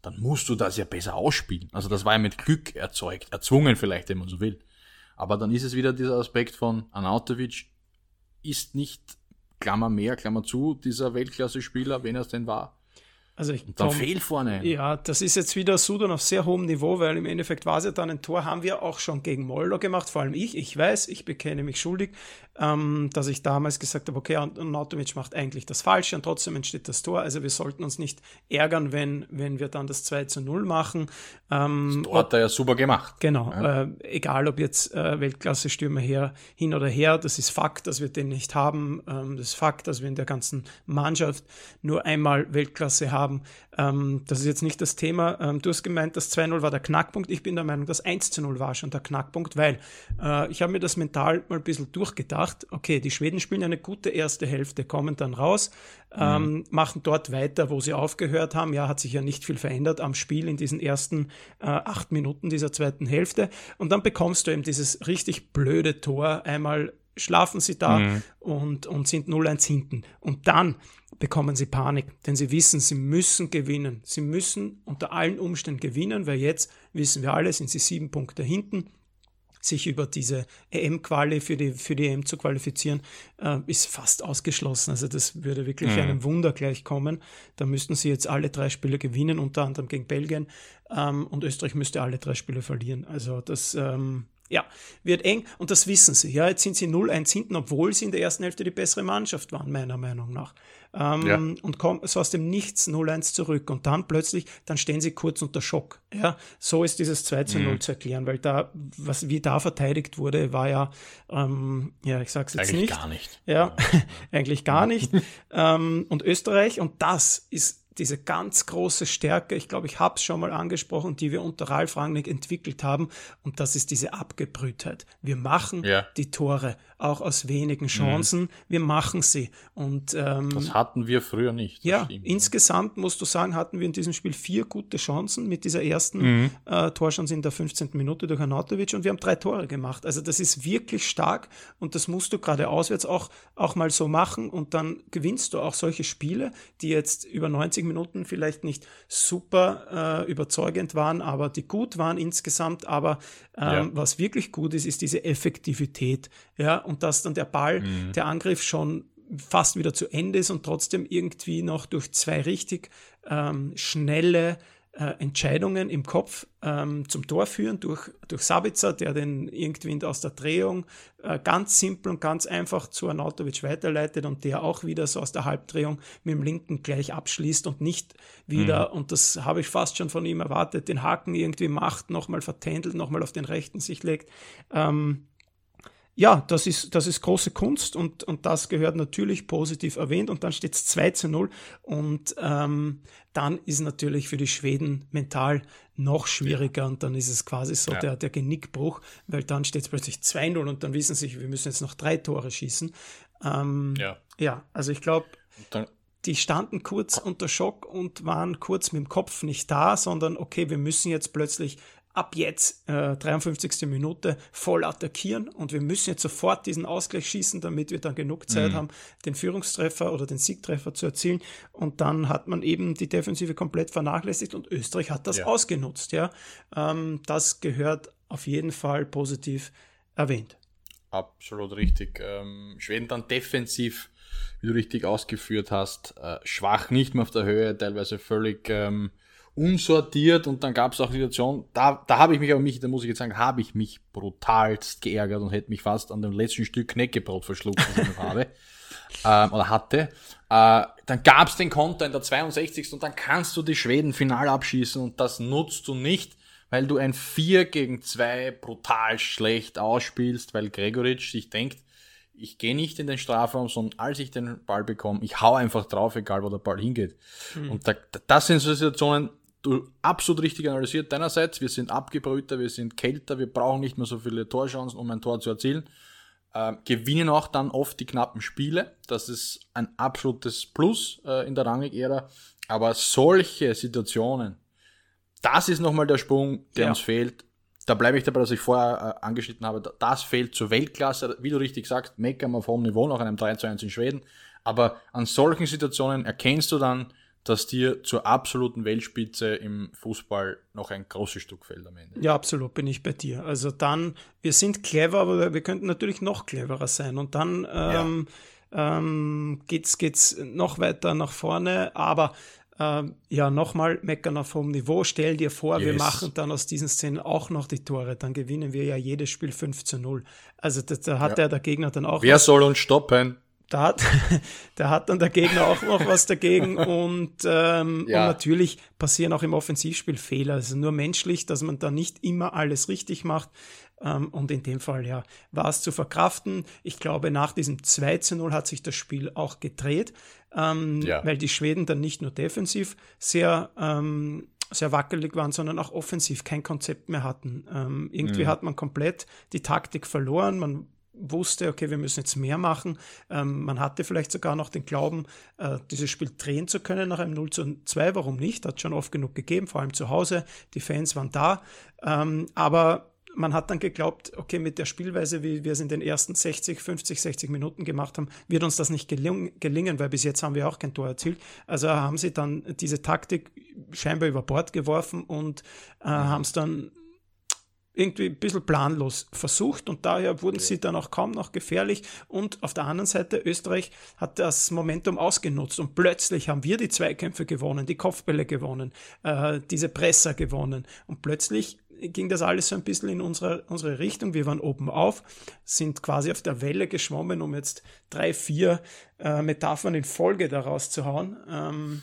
Speaker 1: dann musst du das ja besser ausspielen. Also das war ja mit Glück erzeugt, erzwungen vielleicht, wenn man so will. Aber dann ist es wieder dieser Aspekt von Anautovic ist nicht, Klammer mehr, Klammer zu, dieser Weltklasse-Spieler, wenn er es denn war,
Speaker 2: also ich,
Speaker 1: und dann Tom, vorne.
Speaker 2: Ja, das ist jetzt wieder Sudan auf sehr hohem Niveau, weil im Endeffekt war es ja dann ein Tor, haben wir auch schon gegen Moldau gemacht, vor allem ich. Ich weiß, ich bekenne mich schuldig, ähm, dass ich damals gesagt habe, okay, Nautovic macht eigentlich das Falsche und trotzdem entsteht das Tor. Also wir sollten uns nicht ärgern, wenn, wenn wir dann das 2 zu 0 machen.
Speaker 1: Ähm, das Tor hat er ja super gemacht.
Speaker 2: Genau, ja. äh, egal ob jetzt äh, Weltklasse-Stürmer her, hin oder her, das ist Fakt, dass wir den nicht haben. Ähm, das ist Fakt, dass wir in der ganzen Mannschaft nur einmal Weltklasse haben haben. Ähm, das ist jetzt nicht das Thema. Ähm, du hast gemeint, das 2-0 war der Knackpunkt. Ich bin der Meinung, das 1-0 war schon der Knackpunkt, weil äh, ich habe mir das mental mal ein bisschen durchgedacht. Okay, die Schweden spielen eine gute erste Hälfte, kommen dann raus, ähm, mhm. machen dort weiter, wo sie aufgehört haben. Ja, hat sich ja nicht viel verändert am Spiel in diesen ersten äh, acht Minuten dieser zweiten Hälfte. Und dann bekommst du eben dieses richtig blöde Tor einmal schlafen sie da mhm. und, und sind 0-1 hinten. Und dann bekommen sie Panik, denn sie wissen, sie müssen gewinnen. Sie müssen unter allen Umständen gewinnen, weil jetzt, wissen wir alle, sind sie sieben Punkte hinten. Sich über diese EM-Quali für die, für die EM zu qualifizieren, äh, ist fast ausgeschlossen. Also das würde wirklich mhm. einem Wunder gleichkommen. Da müssten sie jetzt alle drei Spiele gewinnen, unter anderem gegen Belgien. Ähm, und Österreich müsste alle drei Spiele verlieren. Also das ähm, ja, wird eng und das wissen sie. Ja, jetzt sind sie 0-1 hinten, obwohl sie in der ersten Hälfte die bessere Mannschaft waren, meiner Meinung nach. Ähm, ja. Und kommen so aus dem Nichts 0-1 zurück und dann plötzlich, dann stehen sie kurz unter Schock. Ja, so ist dieses 2 0 mhm. zu erklären, weil da, was wie da verteidigt wurde, war ja, ähm, ja, ich sag's jetzt
Speaker 1: eigentlich
Speaker 2: nicht.
Speaker 1: gar nicht.
Speaker 2: Ja, ja. *laughs* eigentlich gar nicht. *laughs* ähm, und Österreich, und das ist diese ganz große Stärke, ich glaube, ich habe es schon mal angesprochen, die wir unter Ralf Rangnick entwickelt haben, und das ist diese Abgebrühtheit. Wir machen ja. die Tore, auch aus wenigen. Chancen, mhm. wir machen sie. Und, ähm,
Speaker 1: das hatten wir früher nicht.
Speaker 2: Ja, stimmt. insgesamt musst du sagen, hatten wir in diesem Spiel vier gute Chancen mit dieser ersten mhm. äh, Torchance in der 15. Minute durch Anatovic und wir haben drei Tore gemacht. Also das ist wirklich stark und das musst du gerade auswärts auch, auch mal so machen und dann gewinnst du auch solche Spiele, die jetzt über 90 90 Minuten vielleicht nicht super äh, überzeugend waren, aber die gut waren insgesamt. Aber ähm, ja. was wirklich gut ist, ist diese Effektivität. Ja, und dass dann der Ball, mhm. der Angriff schon fast wieder zu Ende ist und trotzdem irgendwie noch durch zwei richtig ähm, schnelle äh, Entscheidungen im Kopf ähm, zum Tor führen durch, durch Sabitzer, der den irgendwie aus der Drehung äh, ganz simpel und ganz einfach zu Arnautovic weiterleitet und der auch wieder so aus der Halbdrehung mit dem linken gleich abschließt und nicht wieder, mhm. und das habe ich fast schon von ihm erwartet, den Haken irgendwie macht, nochmal vertändelt, nochmal auf den rechten sich legt. Ähm, ja, das ist, das ist große Kunst und, und das gehört natürlich positiv erwähnt und dann steht es 2 zu 0 und ähm, dann ist natürlich für die Schweden mental noch schwieriger und dann ist es quasi so ja. der, der Genickbruch, weil dann steht es plötzlich 2-0 und dann wissen sie, wir müssen jetzt noch drei Tore schießen. Ähm, ja. ja, also ich glaube, die standen kurz unter Schock und waren kurz mit dem Kopf nicht da, sondern okay, wir müssen jetzt plötzlich ab jetzt, äh, 53. Minute, voll attackieren und wir müssen jetzt sofort diesen Ausgleich schießen, damit wir dann genug Zeit mhm. haben, den Führungstreffer oder den Siegtreffer zu erzielen. Und dann hat man eben die Defensive komplett vernachlässigt und Österreich hat das ja. ausgenutzt. Ja, ähm, das gehört auf jeden Fall positiv erwähnt.
Speaker 1: Absolut richtig. Ähm, Schweden dann defensiv, wie du richtig ausgeführt hast, äh, schwach, nicht mehr auf der Höhe, teilweise völlig ähm, unsortiert und dann gab es auch die Situation, da, da habe ich mich aber mich, da muss ich jetzt sagen, habe ich mich brutalst geärgert und hätte mich fast an dem letzten Stück Knäckebrot verschluckt, das ich noch habe *laughs* äh, oder hatte. Äh, dann gab es den Konter in der 62. und dann kannst du die Schweden final abschießen und das nutzt du nicht, weil du ein 4 gegen 2 brutal schlecht ausspielst, weil Gregoritsch sich denkt, ich gehe nicht in den Strafraum, sondern als ich den Ball bekomme, ich hau einfach drauf, egal wo der Ball hingeht. Mhm. Und da, das sind so Situationen, absolut richtig analysiert deinerseits, wir sind abgebrühter, wir sind kälter, wir brauchen nicht mehr so viele Torchancen, um ein Tor zu erzielen. Äh, gewinnen auch dann oft die knappen Spiele. Das ist ein absolutes Plus äh, in der Rangig-Ära. Aber solche Situationen, das ist nochmal der Sprung, der ja. uns fehlt. Da bleibe ich dabei, was ich vorher äh, angeschnitten habe. Das fehlt zur Weltklasse. Wie du richtig sagst, meckern auf hohem Niveau nach einem 3 zu 1 in Schweden. Aber an solchen Situationen erkennst du dann, dass dir zur absoluten Weltspitze im Fußball noch ein großes Stück fehlt am Ende.
Speaker 2: Ja, absolut, bin ich bei dir. Also dann, wir sind clever, aber wir könnten natürlich noch cleverer sein. Und dann ähm, ja. ähm, geht's, geht's noch weiter nach vorne, aber ähm, ja, nochmal meckern auf hohem Niveau. Stell dir vor, yes. wir machen dann aus diesen Szenen auch noch die Tore. Dann gewinnen wir ja jedes Spiel 5 zu 0. Also da, da hat ja. der, der Gegner dann auch.
Speaker 1: Wer soll uns stoppen?
Speaker 2: Da hat, *laughs* da hat dann der Gegner auch noch was dagegen *laughs* und, ähm, ja. und natürlich passieren auch im Offensivspiel Fehler. Es ist nur menschlich, dass man da nicht immer alles richtig macht. Ähm, und in dem Fall, ja, war es zu verkraften. Ich glaube, nach diesem 2 zu 0 hat sich das Spiel auch gedreht, ähm, ja. weil die Schweden dann nicht nur defensiv sehr ähm, sehr wackelig waren, sondern auch offensiv kein Konzept mehr hatten. Ähm, irgendwie mhm. hat man komplett die Taktik verloren. Man wusste, okay, wir müssen jetzt mehr machen. Ähm, man hatte vielleicht sogar noch den Glauben, äh, dieses Spiel drehen zu können nach einem 0 zu 2. Warum nicht? Hat schon oft genug gegeben, vor allem zu Hause. Die Fans waren da. Ähm, aber man hat dann geglaubt, okay, mit der Spielweise, wie wir es in den ersten 60, 50, 60 Minuten gemacht haben, wird uns das nicht gelingen, gelingen, weil bis jetzt haben wir auch kein Tor erzielt. Also haben sie dann diese Taktik scheinbar über Bord geworfen und äh, haben es dann irgendwie ein bisschen planlos versucht und daher wurden sie dann auch kaum noch gefährlich. Und auf der anderen Seite, Österreich hat das Momentum ausgenutzt und plötzlich haben wir die Zweikämpfe gewonnen, die Kopfbälle gewonnen, äh, diese Presser gewonnen und plötzlich ging das alles so ein bisschen in unsere, unsere Richtung. Wir waren oben auf, sind quasi auf der Welle geschwommen, um jetzt drei, vier äh, Metaphern in Folge daraus zu hauen. Ähm,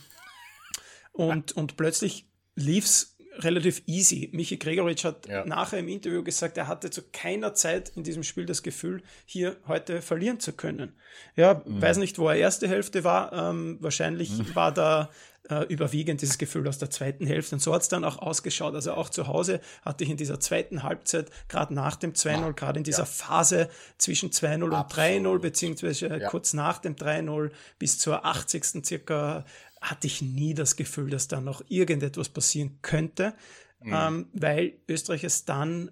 Speaker 2: und, und plötzlich lief's relativ easy. Michi Gregoritsch hat ja. nachher im Interview gesagt, er hatte zu keiner Zeit in diesem Spiel das Gefühl, hier heute verlieren zu können. Ja, mhm. weiß nicht, wo er erste Hälfte war. Ähm, wahrscheinlich mhm. war da äh, überwiegend dieses Gefühl aus der zweiten Hälfte. Und so hat es dann auch ausgeschaut. Also auch zu Hause hatte ich in dieser zweiten Halbzeit, gerade nach dem 2-0, gerade in dieser ja. Phase zwischen 2-0 und 3-0, beziehungsweise ja. kurz nach dem 3-0 bis zur 80. circa hatte ich nie das Gefühl, dass da noch irgendetwas passieren könnte, mhm. ähm, weil Österreich es dann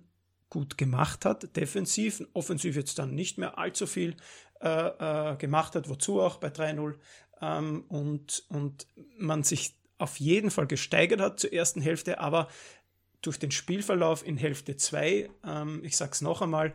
Speaker 2: gut gemacht hat, defensiv, offensiv jetzt dann nicht mehr allzu viel äh, äh, gemacht hat, wozu auch bei 3-0 ähm, und, und man sich auf jeden Fall gesteigert hat zur ersten Hälfte, aber durch den Spielverlauf in Hälfte 2, ähm, ich sage es noch einmal,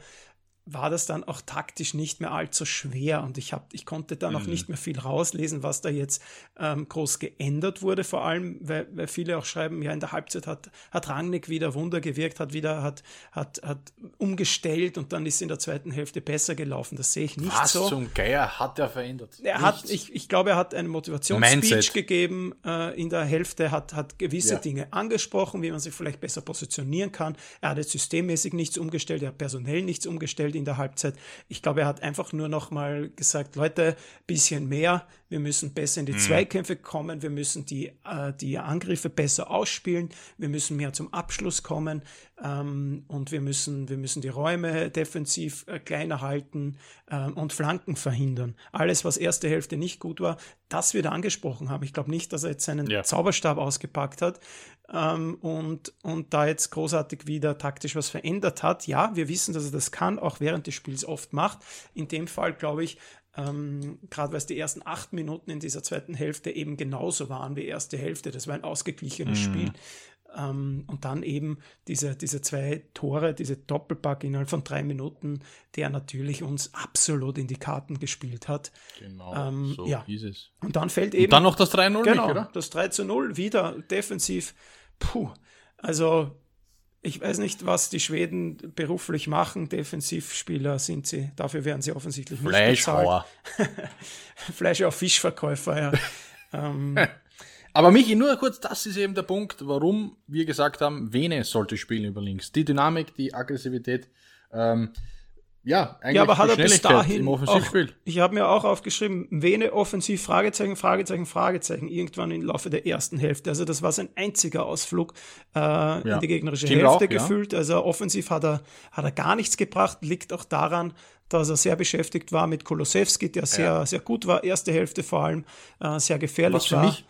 Speaker 2: war das dann auch taktisch nicht mehr allzu schwer und ich, hab, ich konnte da noch mhm. nicht mehr viel rauslesen, was da jetzt ähm, groß geändert wurde, vor allem, weil, weil viele auch schreiben, ja, in der Halbzeit hat, hat Rangnick wieder Wunder gewirkt, hat wieder, hat, hat, hat umgestellt und dann ist in der zweiten Hälfte besser gelaufen. Das sehe ich nicht
Speaker 1: was
Speaker 2: so.
Speaker 1: Was zum Geier hat er verändert?
Speaker 2: Er hat, ich, ich glaube, er hat eine Motivationsspeech gegeben äh, in der Hälfte, hat, hat gewisse ja. Dinge angesprochen, wie man sich vielleicht besser positionieren kann. Er hat jetzt systemmäßig nichts umgestellt, er hat personell nichts umgestellt gespielt in der Halbzeit. Ich glaube, er hat einfach nur noch mal gesagt, Leute, bisschen mehr, wir müssen besser in die mhm. Zweikämpfe kommen, wir müssen die, äh, die Angriffe besser ausspielen, wir müssen mehr zum Abschluss kommen ähm, und wir müssen, wir müssen die Räume defensiv äh, kleiner halten äh, und Flanken verhindern. Alles, was erste Hälfte nicht gut war, das wird angesprochen haben. Ich glaube nicht, dass er jetzt seinen ja. Zauberstab ausgepackt hat ähm, und, und da jetzt großartig wieder taktisch was verändert hat. Ja, wir wissen, dass er das kann, auch während des Spiels oft macht. In dem Fall, glaube ich, ähm, gerade weil es die ersten acht Minuten in dieser zweiten Hälfte eben genauso waren wie erste Hälfte. Das war ein ausgeglichenes mhm. Spiel. Ähm, und dann eben diese, diese zwei Tore, diese Doppelpack innerhalb von drei Minuten, der natürlich uns absolut in die Karten gespielt hat.
Speaker 1: Genau, ähm, so ja.
Speaker 2: Und dann fällt eben. Und
Speaker 1: dann noch das 3-0,
Speaker 2: genau, nicht, oder? Das 3 zu 0 wieder defensiv. Puh. Also ich weiß nicht, was die Schweden beruflich machen. Defensivspieler sind sie. Dafür werden sie offensichtlich nicht bezahlt. *laughs* Fleisch auf Fischverkäufer, ja. *laughs* ähm,
Speaker 1: Aber Michi, nur kurz, das ist eben der Punkt, warum wir gesagt haben, Vene sollte spielen über links. Die Dynamik, die Aggressivität, ähm, ja,
Speaker 2: eigentlich ja, aber hat er bis dahin. Auch, ich habe mir auch aufgeschrieben, Vene offensiv, Fragezeichen, Fragezeichen, Fragezeichen, irgendwann im Laufe der ersten Hälfte. Also das war sein einziger Ausflug äh, ja. in die gegnerische Stimmt Hälfte auch, gefühlt. Ja. Also offensiv hat er, hat er gar nichts gebracht, liegt auch daran, dass er sehr beschäftigt war mit Kolosewski, der sehr, ja. sehr gut war, erste Hälfte vor allem, äh, sehr gefährlich
Speaker 1: was für
Speaker 2: war.
Speaker 1: Mich,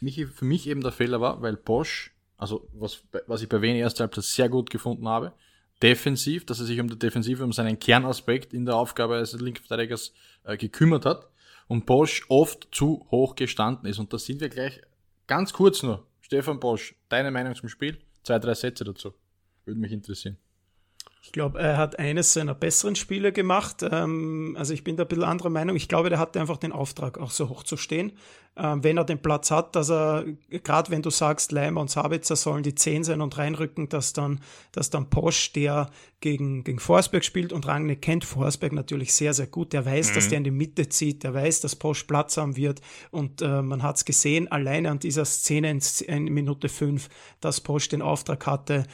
Speaker 1: mich, für mich eben der Fehler war, weil Bosch, also was, was ich bei Vene erste Halbzeit sehr gut gefunden habe, defensiv, dass er sich um die Defensive, um seinen Kernaspekt in der Aufgabe als Linksverteidigers äh, gekümmert hat und Bosch oft zu hoch gestanden ist. Und da sind wir gleich ganz kurz nur. Stefan Bosch, deine Meinung zum Spiel? Zwei, drei Sätze dazu. Würde mich interessieren.
Speaker 2: Ich glaube, er hat eines seiner besseren Spiele gemacht. Ähm, also ich bin da ein bisschen anderer Meinung. Ich glaube, der hatte einfach den Auftrag, auch so hoch zu stehen. Ähm, wenn er den Platz hat, dass er, gerade wenn du sagst, Leimer und Sabitzer sollen die 10 sein und reinrücken, dass dann, dass dann Posch, der gegen, gegen Forsberg spielt und Rangne kennt Forsberg natürlich sehr, sehr gut. Der weiß, mhm. dass der in die Mitte zieht, der weiß, dass Posch Platz haben wird und äh, man hat es gesehen, alleine an dieser Szene in, in Minute 5, dass Posch den Auftrag hatte,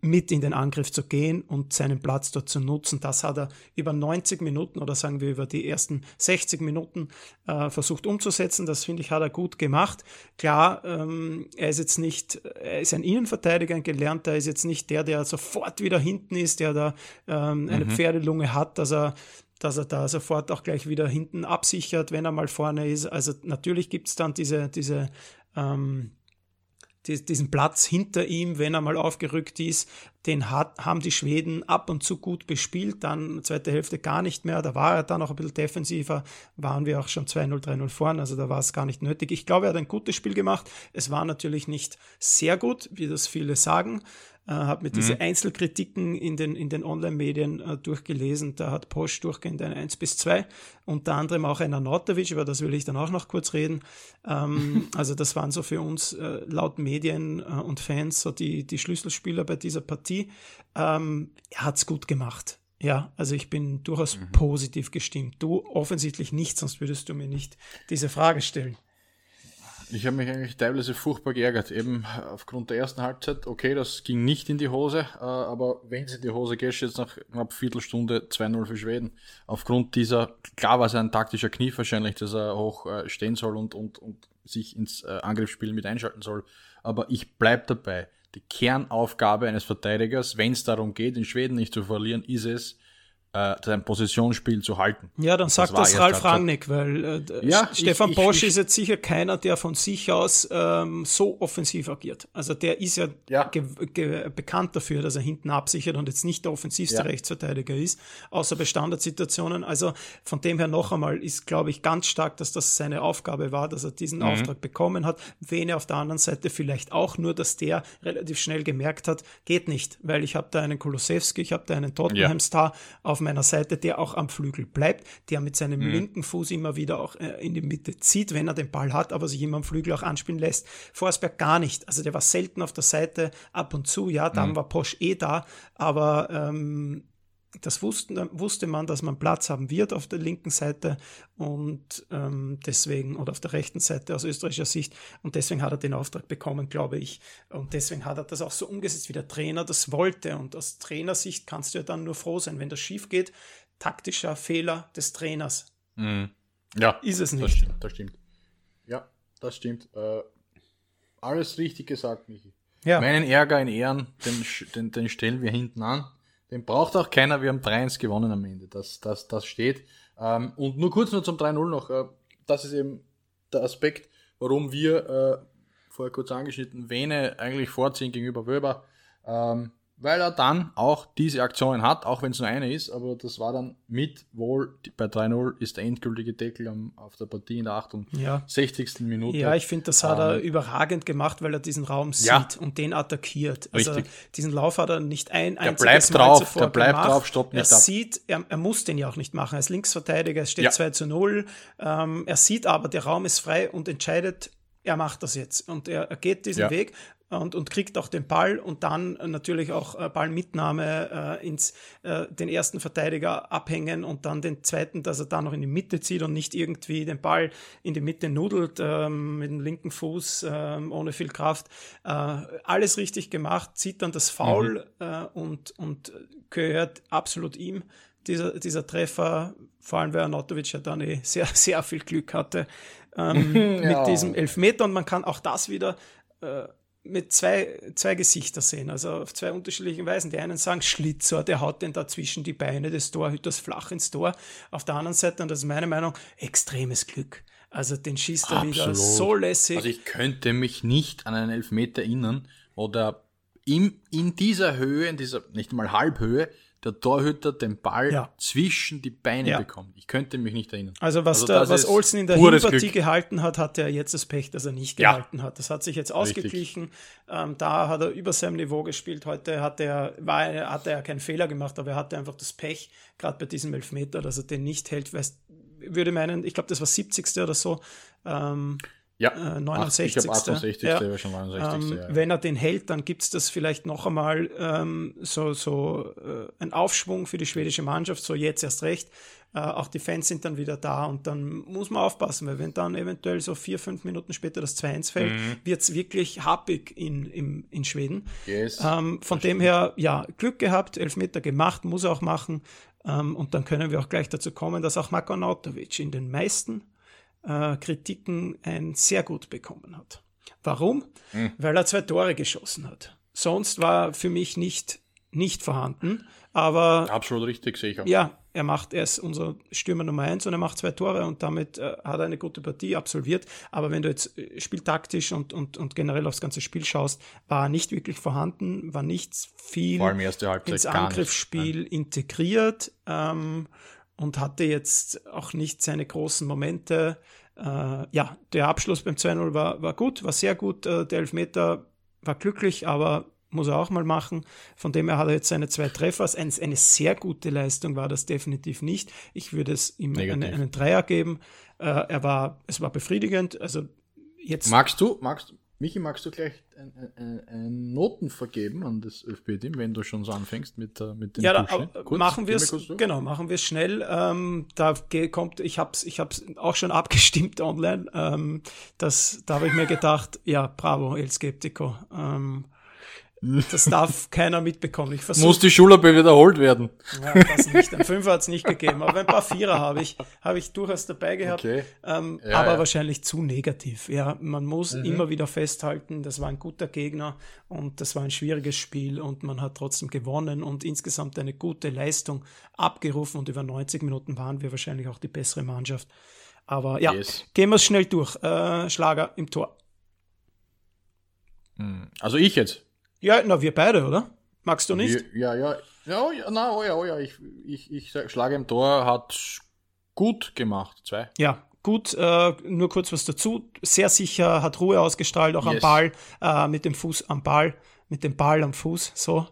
Speaker 2: mit in den Angriff zu gehen und seinen Platz dort zu nutzen. Das hat er über 90 Minuten oder sagen wir über die ersten 60 Minuten äh, versucht umzusetzen. Das finde ich, hat er gut gemacht. Klar, ähm, er ist jetzt nicht, er ist ein Innenverteidiger, ein Gelernter, er ist jetzt nicht der, der sofort wieder hinten ist, der da ähm, eine mhm. Pferdelunge hat, dass er dass er da sofort auch gleich wieder hinten absichert, wenn er mal vorne ist. Also natürlich gibt es dann diese, diese ähm, diesen Platz hinter ihm, wenn er mal aufgerückt ist, den hat, haben die Schweden ab und zu gut bespielt, dann zweite Hälfte gar nicht mehr, da war er dann auch ein bisschen defensiver, waren wir auch schon 2-0, 3-0 vorn, also da war es gar nicht nötig. Ich glaube, er hat ein gutes Spiel gemacht, es war natürlich nicht sehr gut, wie das viele sagen, äh, habe mir mhm. diese Einzelkritiken in den, in den Online-Medien äh, durchgelesen. Da hat Posch durchgehend ein 1 bis 2, unter anderem auch ein Arnautovic, über das will ich dann auch noch kurz reden. Ähm, *laughs* also das waren so für uns äh, laut Medien äh, und Fans so die, die Schlüsselspieler bei dieser Partie. Ähm, er hat's gut gemacht. Ja, also ich bin durchaus mhm. positiv gestimmt. Du offensichtlich nicht, sonst würdest du mir nicht diese Frage stellen.
Speaker 1: Ich habe mich eigentlich teilweise furchtbar geärgert. Eben aufgrund der ersten Halbzeit, okay, das ging nicht in die Hose, äh, aber wenn es in die Hose geht, jetzt nach knapp Viertelstunde 2-0 für Schweden. Aufgrund dieser, klar war es ein taktischer Kniff wahrscheinlich, dass er hoch äh, stehen soll und, und, und sich ins äh, Angriffsspiel mit einschalten soll. Aber ich bleib dabei. Die Kernaufgabe eines Verteidigers, wenn es darum geht, in Schweden nicht zu verlieren, ist es, äh, sein Positionsspiel zu halten.
Speaker 2: Ja, dann sagt das, das Ralf Rangnick, weil äh, ja, Stefan ich, Bosch ich, ist jetzt sicher keiner, der von sich aus ähm, so offensiv agiert. Also der ist ja, ja. bekannt dafür, dass er hinten absichert und jetzt nicht der offensivste ja. Rechtsverteidiger ist, außer bei Standardsituationen. Also von dem her noch einmal ist, glaube ich, ganz stark, dass das seine Aufgabe war, dass er diesen mhm. Auftrag bekommen hat. Wen er auf der anderen Seite vielleicht auch nur, dass der relativ schnell gemerkt hat, geht nicht, weil ich habe da einen Kolosewski, ich habe da einen Tottenham-Star auf meiner Seite, der auch am Flügel bleibt, der mit seinem mhm. linken Fuß immer wieder auch äh, in die Mitte zieht, wenn er den Ball hat, aber sich immer am Flügel auch anspielen lässt. Forsberg gar nicht. Also der war selten auf der Seite, ab und zu, ja, dann mhm. war Posch eh da, aber ähm, das wussten, wusste man, dass man Platz haben wird auf der linken Seite und ähm, deswegen, oder auf der rechten Seite aus österreichischer Sicht, und deswegen hat er den Auftrag bekommen, glaube ich. Und deswegen hat er das auch so umgesetzt, wie der Trainer das wollte. Und aus Trainersicht kannst du ja dann nur froh sein, wenn das schief geht. Taktischer Fehler des Trainers.
Speaker 1: Mhm. Ja, ist es nicht. Das stimmt, das stimmt. Ja, das stimmt. Äh, alles richtig gesagt, Michi. Ja. Meinen Ärger in Ehren, den, den, den stellen wir hinten an. Den braucht auch keiner. Wir haben 3-1 gewonnen am Ende. Das, das, das steht. Ähm, und nur kurz noch zum 3-0 noch. Äh, das ist eben der Aspekt, warum wir, äh, vorher kurz angeschnitten, Vene eigentlich vorziehen gegenüber Wöber. Ähm, weil er dann auch diese Aktionen hat, auch wenn es nur eine ist, aber das war dann mit wohl bei 3-0 ist der endgültige Deckel am, auf der Partie in der 68. Ja. Minute.
Speaker 2: Ja, ich finde, das hat ähm, er überragend gemacht, weil er diesen Raum sieht ja. und den attackiert. Also Richtig. diesen Lauf hat er nicht ein
Speaker 1: der einziges bleibt Mal drauf, der bleibt gemacht. drauf, stoppt
Speaker 2: nicht er ab. Sieht, er, er, muss den ja auch nicht machen. Er ist Linksverteidiger, es steht ja. 2 zu 0. Ähm, er sieht aber, der Raum ist frei und entscheidet, er macht das jetzt und er, er geht diesen ja. Weg und, und kriegt auch den Ball und dann natürlich auch äh, Ballmitnahme äh, ins äh, den ersten Verteidiger abhängen und dann den zweiten, dass er da noch in die Mitte zieht und nicht irgendwie den Ball in die Mitte nudelt ähm, mit dem linken Fuß ähm, ohne viel Kraft. Äh, alles richtig gemacht, zieht dann das Foul mhm. Äh, und, und gehört absolut ihm. Dieser, dieser Treffer, vor allem weil Anatovic ja dann eh sehr, *laughs* sehr viel Glück hatte ähm, *laughs* ja. mit diesem Elfmeter und man kann auch das wieder äh, mit zwei, zwei Gesichter sehen, also auf zwei unterschiedlichen Weisen. Die einen sagen, Schlitzer, der haut denn da zwischen die Beine des Torhüters flach ins Tor. Auf der anderen Seite, und das ist meine Meinung, extremes Glück. Also den schießt er wieder so lässig.
Speaker 1: Also ich könnte mich nicht an einen Elfmeter erinnern, oder in, in dieser Höhe, in dieser nicht mal Halbhöhe, der Torhüter den Ball ja. zwischen die Beine ja. bekommt. Ich könnte mich nicht erinnern.
Speaker 2: Also was, also der, was Olsen in der Hinpartie gehalten hat, hat er jetzt das Pech, dass er nicht gehalten ja. hat. Das hat sich jetzt ausgeglichen. Ähm, da hat er über seinem Niveau gespielt. Heute hat er, war, hat er keinen Fehler gemacht, aber er hatte einfach das Pech, gerade bei diesem Elfmeter, dass er den nicht hält. Weißt, würde meinen, ich glaube, das war 70. oder so. Ähm,
Speaker 1: ja,
Speaker 2: äh, 69. Ich glaube
Speaker 1: 68. Ja. schon 69.
Speaker 2: Ähm, ja. Wenn er den hält, dann gibt es das vielleicht noch einmal ähm, so, so äh, ein Aufschwung für die schwedische Mannschaft, so jetzt erst recht. Äh, auch die Fans sind dann wieder da und dann muss man aufpassen, weil wenn dann eventuell so vier, fünf Minuten später das 2-1 fällt, mhm. wird es wirklich happig in, in, in Schweden. Yes, ähm, von dem her, ja, Glück gehabt, Elfmeter gemacht, muss er auch machen. Ähm, und dann können wir auch gleich dazu kommen, dass auch Marko Nautovic in den meisten äh, Kritiken ein sehr gut bekommen hat. Warum? Mhm. Weil er zwei Tore geschossen hat. Sonst war für mich nicht, nicht vorhanden. Aber
Speaker 1: absolut richtig, sicher.
Speaker 2: Ja, er macht, er ist unser Stürmer Nummer eins und er macht zwei Tore und damit äh, hat er eine gute Partie absolviert. Aber wenn du jetzt äh, spieltaktisch und, und, und generell aufs ganze Spiel schaust, war er nicht wirklich vorhanden, war nicht viel ins Angriffsspiel integriert. Ähm, und hatte jetzt auch nicht seine großen Momente. Äh, ja, der Abschluss beim 2-0 war, war gut, war sehr gut. Äh, der Elfmeter war glücklich, aber muss er auch mal machen. Von dem her hat er jetzt seine zwei Treffer. Eine, eine sehr gute Leistung war das definitiv nicht. Ich würde es ihm eine, einen Dreier geben. Äh, er war, es war befriedigend. Also jetzt.
Speaker 1: Magst du, magst, Michi, magst du gleich einen Noten vergeben an das ÖFB-Team, wenn du schon so anfängst mit, äh, mit
Speaker 2: dem Ja, da, Kurz, machen wir es genau, machen wir es schnell. Ähm, da kommt, ich habe es ich hab's auch schon abgestimmt online. Ähm, das, da habe ich mir gedacht, ja, bravo, El Skeptico. Ähm, Das darf keiner mitbekommen. Ich
Speaker 1: versuch, Muss die Schulappe wiederholt werden.
Speaker 2: Ja, das nicht. Ein Fünfer hat es nicht gegeben, aber ein paar Vierer habe ich, habe ich durchaus dabei gehabt. Okay. Ähm, ja, aber ja. wahrscheinlich zu negativ. Ja, man muss mhm. immer wieder festhalten, das war ein guter Gegner und das war ein schwieriges Spiel und man hat trotzdem gewonnen und insgesamt eine gute Leistung abgerufen und über 90 Minuten waren wir wahrscheinlich auch die bessere Mannschaft. Aber ja, yes. gehen wir es schnell durch. Äh, Schlager im Tor.
Speaker 1: Hm. Also ich jetzt.
Speaker 2: Ja, na, wir beide, oder? Magst du nicht?
Speaker 1: Ja, ja, ja, ja, na, oh ja, oh ja, ich, ich, ich schlage im Tor hat gut gemacht, zwei.
Speaker 2: Ja, gut, äh, nur kurz was dazu. Sehr sicher, hat Ruhe ausgestrahlt, auch yes. am Ball, äh, mit dem Fuß am Ball, mit dem Ball am Fuß, so.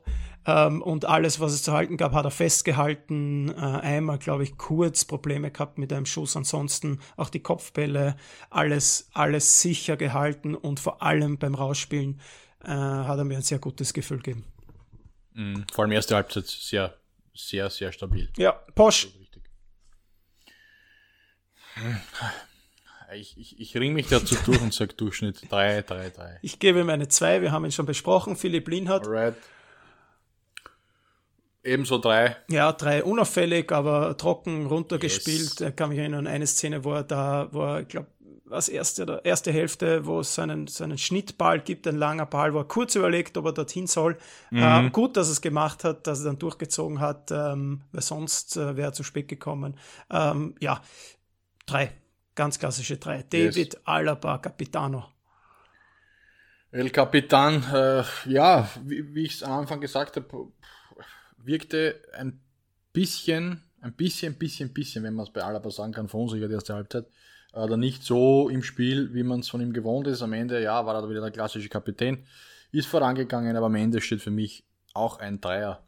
Speaker 2: Ähm, und alles, was es zu halten gab, hat er festgehalten. Äh, einmal, glaube ich, kurz Probleme gehabt mit einem Schuss. Ansonsten auch die Kopfbälle, alles, alles sicher gehalten und vor allem beim Rausspielen äh, hat er mir ein sehr gutes Gefühl gegeben.
Speaker 1: Mhm, vor allem erste Halbzeit sehr, sehr, sehr stabil.
Speaker 2: Ja, Posch.
Speaker 1: Ich, ich, ich ring mich dazu durch und sage Durchschnitt 3, 3, 3.
Speaker 2: Ich gebe ihm eine 2, wir haben ihn schon besprochen. Philipp Linhardt.
Speaker 1: Alright. Ebenso 3.
Speaker 2: Ja, 3 unauffällig, aber trocken runtergespielt. Yes. Ich kann mich erinnern an eine Szene, wo er da, wo er, ich glaube, als erste, erste Hälfte, wo es seinen, seinen Schnittball gibt, ein langer Ball, wo er kurz überlegt, ob er dorthin soll. Mhm. Ähm, gut, dass er es gemacht hat, dass er dann durchgezogen hat, ähm, weil sonst äh, wäre er zu spät gekommen. Ähm, ja, drei, ganz klassische drei. David yes. Alaba, Capitano.
Speaker 1: El Capitan, äh, ja, wie, wie ich es am Anfang gesagt habe, wirkte ein bisschen, ein bisschen, bisschen, bisschen, wenn man es bei Alaba sagen kann, verunsichert die erste Halbzeit oder nicht so im Spiel, wie man es von ihm gewohnt ist. Am Ende, ja, war er wieder der klassische Kapitän, ist vorangegangen, aber am Ende steht für mich auch ein Dreier.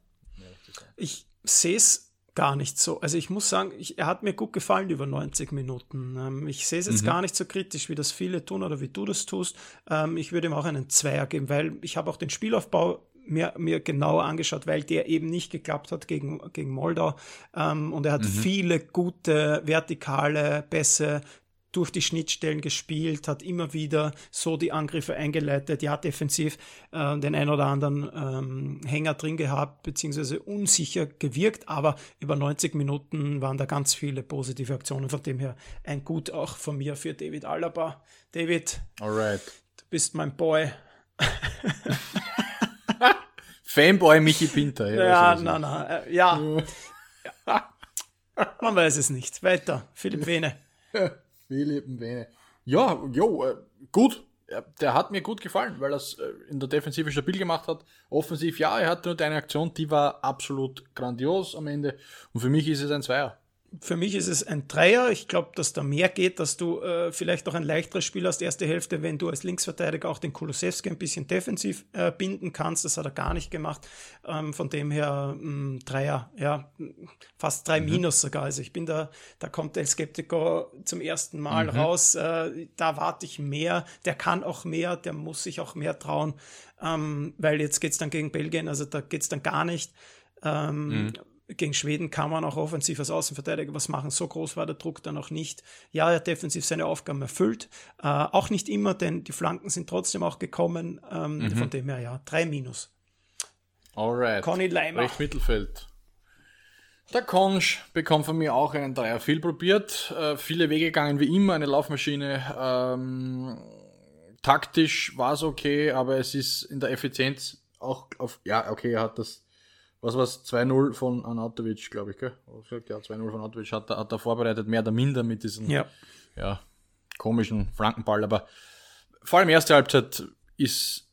Speaker 2: Ich sehe es gar nicht so. Also ich muss sagen, ich, er hat mir gut gefallen über 90 Minuten. Ähm, ich sehe es jetzt mhm. gar nicht so kritisch, wie das viele tun oder wie du das tust. Ähm, ich würde ihm auch einen Zweier geben, weil ich habe auch den Spielaufbau mir, mir genauer angeschaut, weil der eben nicht geklappt hat gegen, gegen Moldau. Ähm, und er hat mhm. viele gute vertikale Pässe durch die Schnittstellen gespielt, hat immer wieder so die Angriffe eingeleitet, ja defensiv äh, den ein oder anderen ähm, Hänger drin gehabt, beziehungsweise unsicher gewirkt, aber über 90 Minuten waren da ganz viele positive Aktionen, von dem her ein Gut auch von mir für David Alaba. David,
Speaker 1: Alright.
Speaker 2: du bist mein Boy. *laughs*
Speaker 1: Fanboy Michi Pinter.
Speaker 2: Ja, ja nein, nein, äh, ja. *laughs* Man weiß es nicht. Weiter, Philipp Wene. *laughs*
Speaker 1: Philipp Wene. Ja, jo, äh, gut. Der hat mir gut gefallen, weil er es äh, in der Defensive stabil gemacht hat. Offensiv, ja, er hatte nur eine Aktion, die war absolut grandios am Ende. Und für mich ist es ein Zweier
Speaker 2: für mich ist es ein Dreier. Ich glaube, dass da mehr geht, dass du äh, vielleicht auch ein leichteres Spiel hast, erste Hälfte, wenn du als Linksverteidiger auch den Kulusewski ein bisschen defensiv äh, binden kannst. Das hat er gar nicht gemacht. Ähm, von dem her mh, mm, Dreier, ja, fast drei mhm. Minus sogar. Also ich bin da, da kommt El Skeptico zum ersten Mal mhm. raus. Äh, da warte ich mehr. Der kann auch mehr, der muss sich auch mehr trauen, ähm, weil jetzt geht's dann gegen Belgien, also da geht's dann gar nicht. Ähm, mhm gegen Schweden kann man auch offensiv als Außenverteidiger was machen. So groß war der Druck dann auch nicht. Ja, er hat defensiv seine Aufgaben erfüllt. Äh, auch nicht immer, denn die Flanken sind trotzdem auch gekommen. Ähm, mhm. Von dem her, ja, drei Minus.
Speaker 1: Alright.
Speaker 2: Conny Leimer.
Speaker 1: Recht Mittelfeld. Der Conch bekommt von mir auch einen Dreier. Viel probiert, äh, viele Wege gegangen, wie immer, eine Laufmaschine. Ähm, taktisch war es okay, aber es ist in der Effizienz auch auf, ja, okay, er hat das was war es, 2-0 von Anatovic, glaube ich, gell? Ja, 2-0 von Anatovic hat, hat er vorbereitet, mehr oder minder mit diesem
Speaker 2: ja.
Speaker 1: ja. komischen Flankenball. Aber vor allem erste Halbzeit ist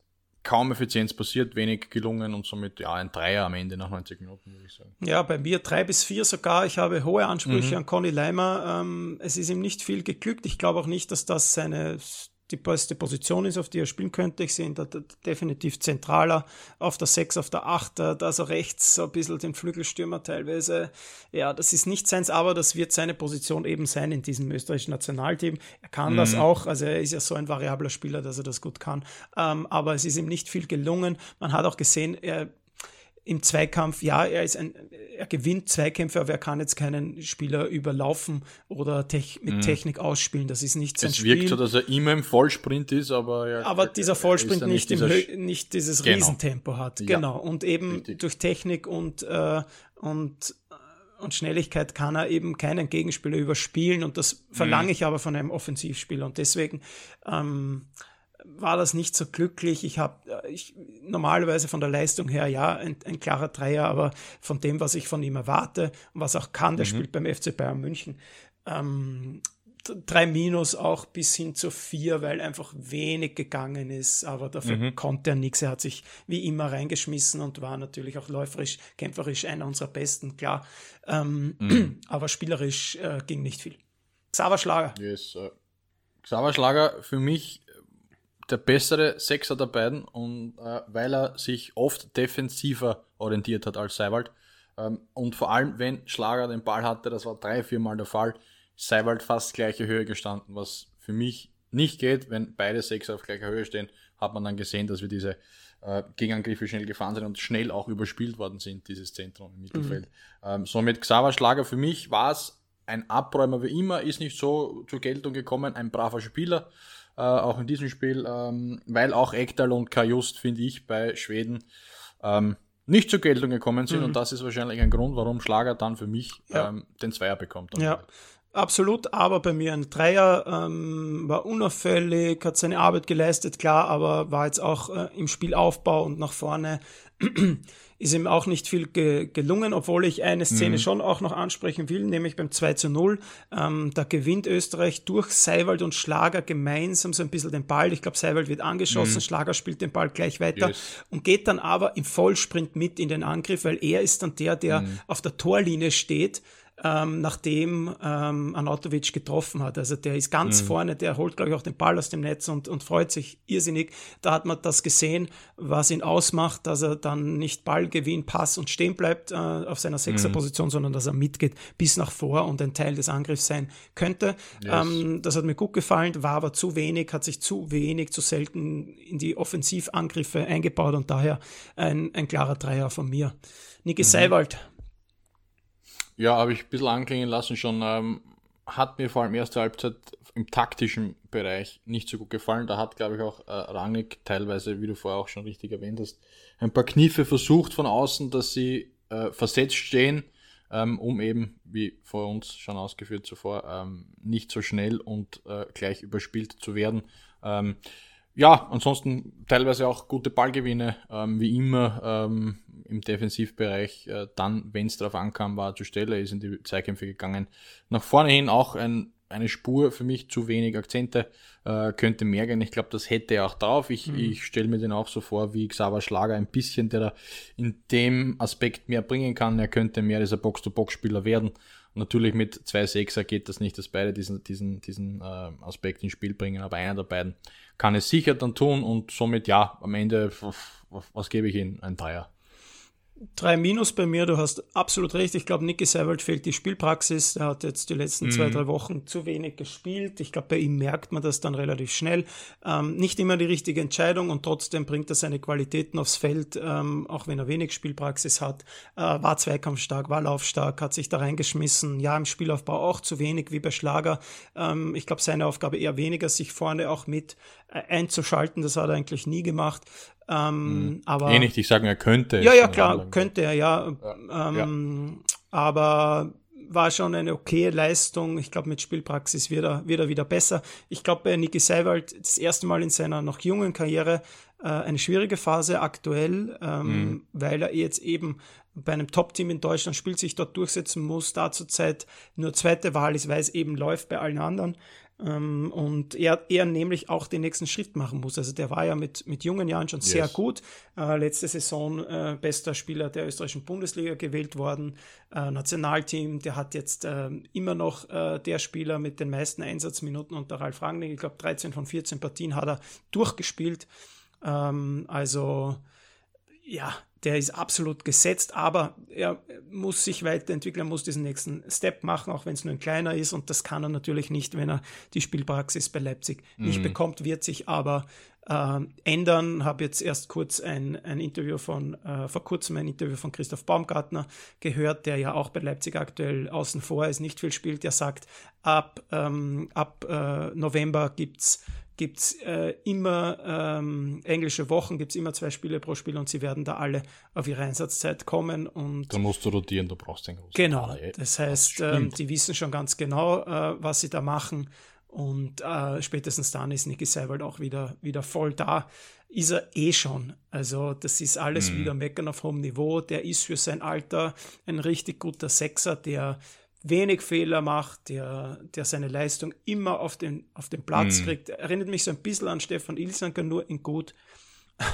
Speaker 1: kaum Effizienz passiert, wenig gelungen und somit ja ein Dreier am Ende nach 90 Minuten, würde ich sagen.
Speaker 2: Ja, bei mir drei bis vier sogar. Ich habe hohe Ansprüche mhm. an Conny Leimer. Ähm, es ist ihm nicht viel geglückt. Ich glaube auch nicht, dass das seine die beste Position ist, auf die er spielen könnte. Ich sehe ihn da definitiv zentraler auf der 6, auf der 8, da so rechts so ein bisschen den Flügelstürmer teilweise. Ja, das ist nicht seins, aber das wird seine Position eben sein in diesem österreichischen Nationalteam. Er kann mhm. das auch, also er ist ja so ein variabler Spieler, dass er das gut kann. Ähm, aber es ist ihm nicht viel gelungen. Man hat auch gesehen, er im Zweikampf, ja, er ist ein, er gewinnt Zweikämpfe, aber er kann jetzt keinen Spieler überlaufen oder tech, mit mhm. Technik ausspielen. Das ist nicht sein
Speaker 1: es
Speaker 2: Spiel. Es
Speaker 1: wirkt so, dass er immer im Vollsprint ist, aber
Speaker 2: ja, Aber dieser Vollsprint nicht, nicht, dieser nicht dieses genau. Riesentempo hat. Ja. Genau. Und eben Richtig. durch Technik und, äh, und und Schnelligkeit kann er eben keinen Gegenspieler überspielen und das verlange mhm. ich aber von einem Offensivspieler und deswegen ähm, war das nicht so glücklich. Ich habe äh, ich, normalerweise von der Leistung her ja ein, ein, klarer Dreier, aber von dem, was ich von ihm erwarte und was auch kann, der mhm. spielt beim FC Bayern München. Ähm, drei Minus auch bis hin zu vier, weil einfach wenig gegangen ist, aber dafür mhm. konnte er nichts. Er hat sich wie immer reingeschmissen und war natürlich auch läuferisch, kämpferisch einer unserer besten, klar. Ähm, mhm. *clears throat* Aber spielerisch äh, ging nicht viel. Xaver Schlager.
Speaker 1: Yes, uh, Xaver Schlager für mich der bessere Sechser der beiden und äh, weil er sich oft defensiver orientiert hat als Seiwald. Ähm, und vor allem, wenn Schlager den Ball hatte, das war drei, viermal der Fall, Seiwald fast gleiche Höhe gestanden, was für mich nicht geht. Wenn beide Sechser auf gleicher Höhe stehen, hat man dann gesehen, dass wir diese äh, Gegenangriffe schnell gefahren sind und schnell auch überspielt worden sind, dieses Zentrum im Mittelfeld. Mhm. Ähm, somit Xaver Schlager für mich war es ein Abräumer wie immer, ist nicht so zur Geltung gekommen, ein braver Spieler äh, auch in diesem Spiel, ähm, weil auch Ekdal und Kajust, finde ich, bei Schweden ähm, nicht zur Geltung gekommen sind mhm. und das ist wahrscheinlich ein Grund, warum Schlager dann für mich ja. ähm, den Zweier bekommt.
Speaker 2: Ja, absolut, aber bei mir ein Dreier, ähm, war unauffällig, hat seine Arbeit geleistet, klar, aber war jetzt auch äh, im Spielaufbau und nach vorne ist ihm auch nicht viel ge gelungen, obwohl ich eine Szene mhm. schon auch noch ansprechen will, nämlich beim 2 zu 0. Ähm, da gewinnt Österreich durch Seiwald und Schlager gemeinsam so ein bisschen den Ball. Ich glaube, Seiwald wird angeschossen, mhm. Schlager spielt den Ball gleich weiter yes. und geht dann aber im Vollsprint mit in den Angriff, weil er ist dann der, der mhm. auf der Torlinie steht ähm, nachdem ähm, Anatovic getroffen hat. Also der ist ganz mhm. vorne, der holt, glaube ich, auch den Ball aus dem Netz und, und freut sich irrsinnig. Da hat man das gesehen, was ihn ausmacht, dass er dann nicht Ballgewinn, Pass und stehen bleibt äh, auf seiner Sechserposition, mhm. sondern dass er mitgeht bis nach vor und ein Teil des Angriffs sein könnte. Yes. Ähm, das hat mir gut gefallen, war aber zu wenig, hat sich zu wenig, zu selten in die Offensivangriffe eingebaut und daher ein, ein klarer Dreier von mir. Niki mhm. Seiwald
Speaker 1: ja, habe ich ein bisschen anklingen lassen schon. Ähm, hat mir vor allem erste Halbzeit im taktischen Bereich nicht so gut gefallen. Da hat, glaube ich, auch äh, Rangnick teilweise, wie du vorher auch schon richtig erwähnt hast, ein paar Kniffe versucht von außen, dass sie äh, versetzt stehen, ähm, um eben, wie vor uns schon ausgeführt zuvor, ähm, nicht so schnell und äh, gleich überspielt zu werden. Ähm, ja, ansonsten teilweise auch gute Ballgewinne, ähm, wie immer ähm, im Defensivbereich. Äh, dann, wenn es darauf ankam, war zur Stelle, ist in die Zweikämpfe gegangen. Nach vorne hin auch ein, eine Spur für mich zu wenig Akzente, äh, könnte mehr gehen. Ich glaube, das hätte er auch drauf. Ich, mhm. ich stelle mir den auch so vor wie Xaver Schlager ein bisschen, der da in dem Aspekt mehr bringen kann. Er könnte mehr dieser Box-to-Box-Spieler werden. Natürlich mit zwei Sechser geht das nicht, dass beide diesen, diesen, diesen äh, Aspekt ins Spiel bringen, aber einer der beiden kann es sicher dann tun und somit ja, am Ende, was, gebe ich Ihnen? Ein Dreier.
Speaker 2: Drei Minus bei mir, du hast absolut recht. Ich glaube, Nicky Seiwald fehlt die Spielpraxis. Er hat jetzt die letzten mhm. zwei, drei Wochen zu wenig gespielt. Ich glaube, bei ihm merkt man das dann relativ schnell. Ähm, nicht immer die richtige Entscheidung und trotzdem bringt er seine Qualitäten aufs Feld, ähm, auch wenn er wenig Spielpraxis hat. Äh, war zweikampfstark, war laufstark, hat sich da reingeschmissen. Ja, im Spielaufbau auch zu wenig wie bei Schlager. Ähm, ich glaube, seine Aufgabe eher weniger, sich vorne auch mit einzuschalten. Das hat er eigentlich nie gemacht. Ähm, mhm. aber,
Speaker 1: eh nicht, ich sage, er könnte.
Speaker 2: Ja, ja, klar, könnte er, ja. ja, ähm, ja. Aber war schon eine okay Leistung. Ich glaube, mit Spielpraxis wird er, wird er wieder besser. Ich glaube, bei Niki Seiwald das erste Mal in seiner noch jungen Karriere äh, eine schwierige Phase aktuell, ähm, mhm. weil er jetzt eben bei einem Top-Team in Deutschland spielt, sich dort durchsetzen muss, da zurzeit nur zweite Wahl ist, weil es eben läuft bei allen anderen. Ähm, und er, er nämlich auch den nächsten Schritt machen muss. Also der war ja mit, mit jungen Jahren schon yes. sehr gut. Äh, letzte Saison äh, bester Spieler der österreichischen Bundesliga gewählt worden. Äh, Nationalteam, der hat jetzt äh, immer noch äh, der Spieler mit den meisten Einsatzminuten unter Ralf Rangnick. Ich glaube 13 von 14 Partien hat er durchgespielt. Ähm, also ja, der ist absolut gesetzt, aber er muss sich weiterentwickeln, er muss diesen nächsten Step machen, auch wenn es nur ein kleiner ist. Und das kann er natürlich nicht, wenn er die Spielpraxis bei Leipzig mhm. nicht bekommt, wird sich aber äh, ändern. Habe jetzt erst kurz ein, ein Interview von, äh, vor kurzem ein Interview von Christoph Baumgartner gehört, der ja auch bei Leipzig aktuell außen vor ist, nicht viel spielt. Der sagt, ab, ähm, ab äh, November gibt es gibt es äh, immer ähm, englische Wochen, gibt es immer zwei Spiele pro Spiel und sie werden da alle auf ihre Einsatzzeit kommen. Und
Speaker 1: da musst du rotieren, du brauchst den
Speaker 2: großen Genau, das heißt, das ähm, die wissen schon ganz genau, äh, was sie da machen und äh, spätestens dann ist Niki Seiwald auch wieder, wieder voll da. Ist er eh schon. Also, das ist alles mhm. wieder Meckern auf hohem Niveau. Der ist für sein Alter ein richtig guter Sechser, der wenig Fehler macht, der, der seine Leistung immer auf den, auf den Platz mhm. kriegt. Erinnert mich so ein bisschen an Stefan Ilsanker, nur in gut. *laughs*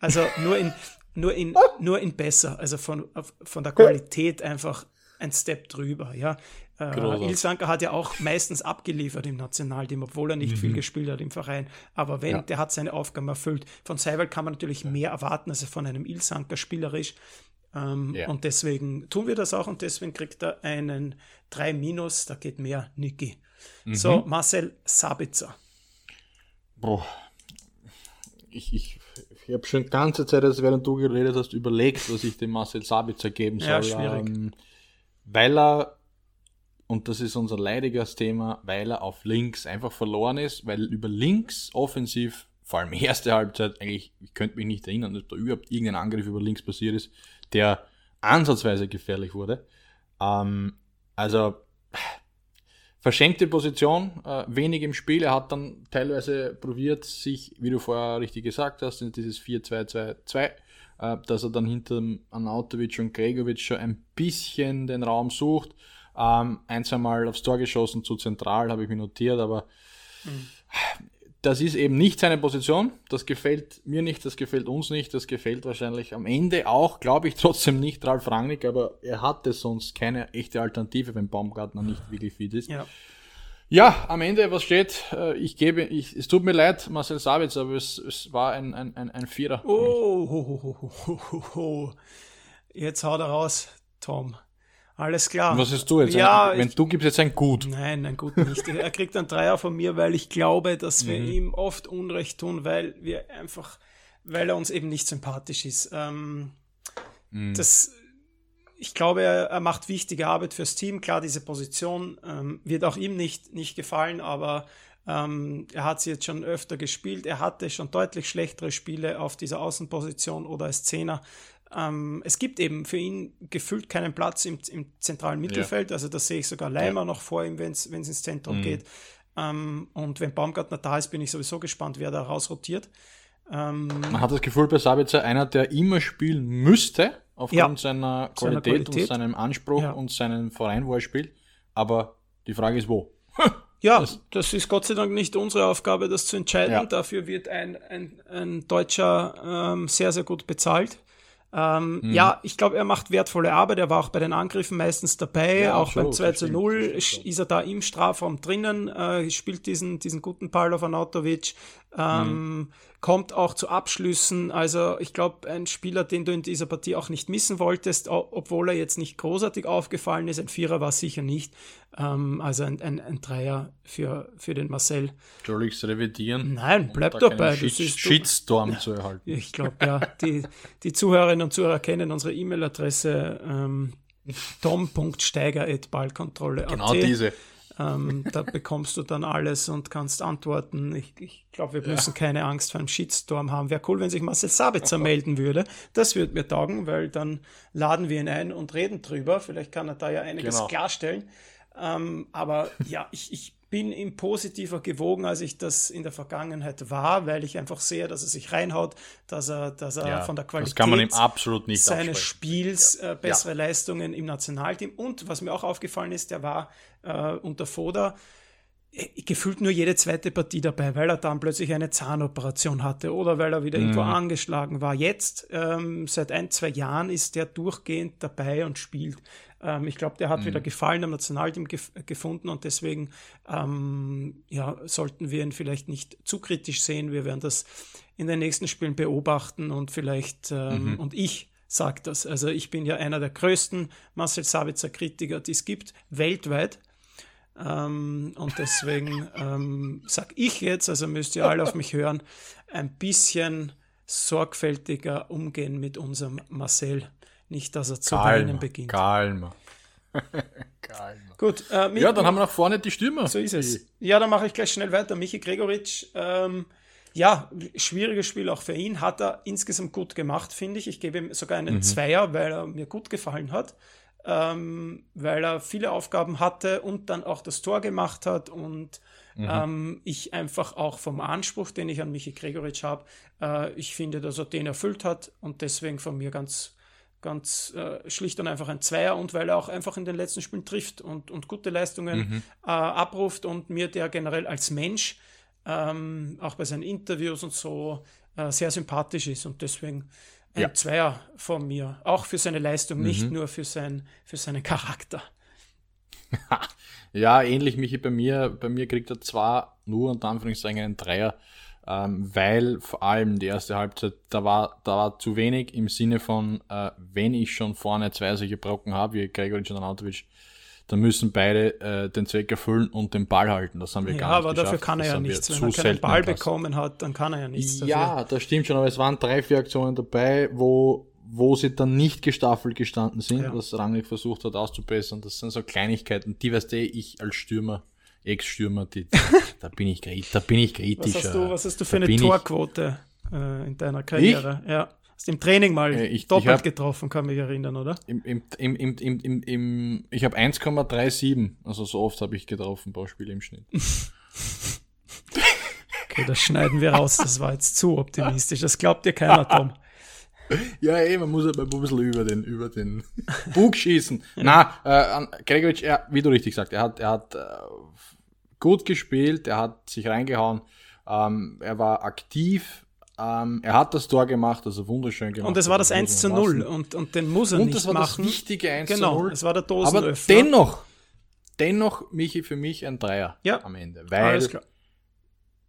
Speaker 2: also nur in, nur in, nur in besser. Also von, von der Qualität einfach ein Step drüber. Ja. Äh, Ilsanker hat ja auch meistens abgeliefert im Nationalteam, obwohl er nicht mhm. viel gespielt hat im Verein. Aber wenn, ja. der hat seine Aufgaben erfüllt. Von Seiwald kann man natürlich mehr erwarten, als von einem Ilsanker spielerisch. Ähm, ja. Und deswegen tun wir das auch und deswegen kriegt er einen 3 Minus, da geht mehr Niki. Mhm. So, Marcel Sabitzer.
Speaker 1: Boah. Ich, ich, ich habe schon die ganze Zeit, also während du geredet hast, überlegt, was ich dem Marcel Sabitzer geben soll. Ja, schwierig. Ähm, weil er, und das ist unser leidiges Thema, weil er auf links einfach verloren ist, weil über links offensiv, vor allem erste Halbzeit, eigentlich, ich könnte mich nicht erinnern, dass da überhaupt irgendein Angriff über links passiert ist, der ansatzweise gefährlich wurde. Ähm, also verschenkte Position, äh, wenig im Spiel. Er hat dann teilweise probiert, sich, wie du vorher richtig gesagt hast, in dieses 4-2-2-2, äh, dass er dann hinter Anautovic und Gregovic schon ein bisschen den Raum sucht. Ähm, ein, zwei Mal aufs Tor geschossen, zu zentral, habe ich mir notiert, aber mhm das ist eben nicht seine Position. Das gefällt mir nicht, das gefällt uns nicht, das gefällt wahrscheinlich am Ende auch, glaube ich, *laughs* trotzdem nicht Ralf Rangnick, aber er hatte sonst keine echte Alternative, wenn Baumgartner nicht wirklich fit ist. Ja. Ja, am Ende, was steht, äh, ich gebe, ich, es tut mir leid, Marcel Sabitz, aber es, es war ein, ein, ein, ein Vierer.
Speaker 2: Oh, ho, ho, ho, jetzt haut er raus, Tom. Alles klar.
Speaker 1: Und was hast du jetzt? Ja, ein, wenn ich, du gibst jetzt ein Gut.
Speaker 2: Nein, ein Gut nicht. er kriegt einen Dreier von mir, weil ich glaube, dass wir mhm. ihm oft Unrecht tun, weil wir einfach, weil er uns eben nicht sympathisch ist. Ähm, mhm. Das, ich glaube, er, er, macht wichtige Arbeit fürs Team. Klar, diese Position ähm, wird auch ihm nicht, nicht gefallen, aber ähm, er hat sie jetzt schon öfter gespielt. Er hatte schon deutlich schlechtere Spiele auf dieser Außenposition oder als Zehner. Ähm, es gibt eben für ihn gefühlt keinen Platz im, im zentralen Mittelfeld. Ja. Also da sehe ich sogar Leimer ja. noch vor ihm, wenn es ins Zentrum mhm. geht. Ähm, und wenn Baumgartner da ist, bin ich sowieso gespannt, wer da rausrotiert.
Speaker 1: Ähm, Man hat das Gefühl bei Sabitzer einer, der immer spielen müsste, aufgrund ja, seiner, Qualität seiner, Qualität und seinem Anspruch und seinem Verein, wo er spielt. Aber die Frage ist, wo? *laughs*
Speaker 2: Ja, das, das, ist Gott sei Dank nicht unsere Aufgabe, das zu entscheiden. Ja. Dafür wird ein, ein, ein Deutscher ähm, sehr, sehr gut bezahlt. Ähm, mhm. Ja, ich glaube, er macht wertvolle Arbeit. Er war auch bei den Angriffen meistens dabei. Ja, auch beim 2 zu 0 ist er da im Strafraum drinnen, äh, spielt diesen, diesen guten Ball auf Anatovic, ähm, mhm. Kommt auch zu Abschlüssen. Also ich glaube, ein Spieler, den du in dieser Partie auch nicht missen wolltest, obwohl er jetzt nicht großartig aufgefallen ist. Ein Vierer war sicher nicht. Ähm, also ein, ein, ein, Dreier für, für den Marcel.
Speaker 1: Soll ich es revidieren?
Speaker 2: Nein, bleib dabei.
Speaker 1: Shit, ist, Shitstorm
Speaker 2: ja, *laughs*
Speaker 1: zu erhalten.
Speaker 2: Ich glaube, ja. Die, die Zuhörerinnen und Zuhörer kennen unsere E-Mail-Adresse ähm, *laughs* tom.steiger.ballkontrolle.at.
Speaker 1: Genau diese.
Speaker 2: Ähm, da bekommst du dann alles und kannst antworten. Ich, ich glaube, wir müssen ja. keine Angst vor einem Shitstorm haben. Wäre cool, wenn sich Marcel Sabitzer melden würde. Das würde mir taugen, weil dann laden wir ihn ein und reden drüber. Vielleicht kann er da ja einiges genau. klarstellen. Ähm, aber ja, ich, ich bin ihm positiver gewogen, als ich das in der Vergangenheit war, weil ich einfach sehe, dass er sich reinhaut, dass er, dass er ja, von der Qualität seines Spiels ja. äh, bessere ja. Leistungen im Nationalteam und was mir auch aufgefallen ist, der war äh, unter Foda. Äh, gefühlt nur jede zweite Partie dabei, weil er dann plötzlich eine Zahnoperation hatte oder weil er wieder mhm. irgendwo angeschlagen war. Jetzt, ähm, seit ein, zwei Jahren, ist der durchgehend dabei und spielt. Ähm, ich glaube, der hat mhm. wieder Gefallen am Nationalteam gef gefunden und deswegen ähm, ja, sollten wir ihn vielleicht nicht zu kritisch sehen. Wir werden das in den nächsten Spielen beobachten und vielleicht, ähm, mhm. und ich sage das, also ich bin ja einer der größten Marcel Sabitzer Kritiker, die es gibt, weltweit. Ähm, und deswegen *laughs* ähm, sage ich jetzt, also müsst ihr alle auf mich hören, ein bisschen sorgfältiger umgehen mit unserem Marcel. Nicht, dass er zu weinen beginnt.
Speaker 1: Kalmer. *laughs*
Speaker 2: Kalmer. Gut. Äh,
Speaker 1: ja, dann haben wir nach vorne die Stürmer.
Speaker 2: So ist es. Ja, dann mache ich gleich schnell weiter. Michi Gregoritsch, ähm, ja, schwieriges Spiel auch für ihn. Hat er insgesamt gut gemacht, finde ich. Ich gebe ihm sogar einen mhm. Zweier, weil er mir gut gefallen hat ähm, weil er viele Aufgaben hatte und dann auch das Tor gemacht hat und mhm. ähm, ich einfach auch vom Anspruch, den ich an Michi Gregoritsch habe, äh, ich finde, dass er den erfüllt hat und deswegen von mir ganz ganz äh, schlicht und einfach ein Zweier und weil er auch einfach in den letzten Spielen trifft und, und gute Leistungen mhm. äh, abruft und mir der generell als Mensch ähm, auch bei seinen Interviews und so äh, sehr sympathisch ist und deswegen ein ja. Zweier von mir. Auch für seine Leistung, mhm. nicht nur für, sein, für seinen Charakter. *laughs*
Speaker 1: ja, ähnlich Michi bei mir. Bei mir kriegt er zwar nur unter Anführungszeichen einen Dreier, ähm, weil vor allem die erste Halbzeit, da war, da war zu wenig im Sinne von, äh, wenn ich schon vorne zwei solche Brocken habe, wie Gregoric und Anatovic, dann müssen beide äh, den Zweck erfüllen und den Ball halten. Das haben wir ja, gar nicht
Speaker 2: aber
Speaker 1: geschafft.
Speaker 2: dafür kann er ja nichts. Wenn er keinen Ball passen. bekommen hat, dann kann er ja nichts.
Speaker 1: Ja, dafür. das stimmt schon, aber es waren drei, vier Aktionen dabei, wo, wo sie dann nicht gestaffelt gestanden sind, ja. was Rangnick versucht hat auszubessern. Das sind so Kleinigkeiten, die weißt du, ich als Stürmer, Ex-Stürmer, *laughs* da bin ich, da bin ich kritisch.
Speaker 2: Was hast du, was hast du für eine Torquote äh, in deiner Karriere? Ich? Ja. Hast im Training mal äh, ich, doppelt ich hab, getroffen, kann mich erinnern, oder?
Speaker 1: Im, im, im, im, im, im, ich habe 1,37, also so oft habe ich getroffen pro Spiel im Schnitt.
Speaker 2: okay, das schneiden wir raus, das war jetzt zu optimistisch. Das glaubt dir keiner, Tom. *laughs*
Speaker 1: Ja, eh, man muss aber ein bisschen über den, über den Bug schießen. Na, äh, Gregoritsch, er, wie du richtig sagst, er hat, er hat äh, gut gespielt, er hat sich reingehauen, ähm, er war aktiv, ähm, er hat das Tor gemacht, also wunderschön gemacht.
Speaker 2: Und es war das 1 zu 0 und, und den muss er und nicht machen. Und das war
Speaker 1: das wichtige 1
Speaker 2: genau,
Speaker 1: zu 0.
Speaker 2: es war der Dosenöffner.
Speaker 1: Aber dennoch, dennoch, Michi, für mich ein Dreier
Speaker 2: ja,
Speaker 1: am Ende. Weil,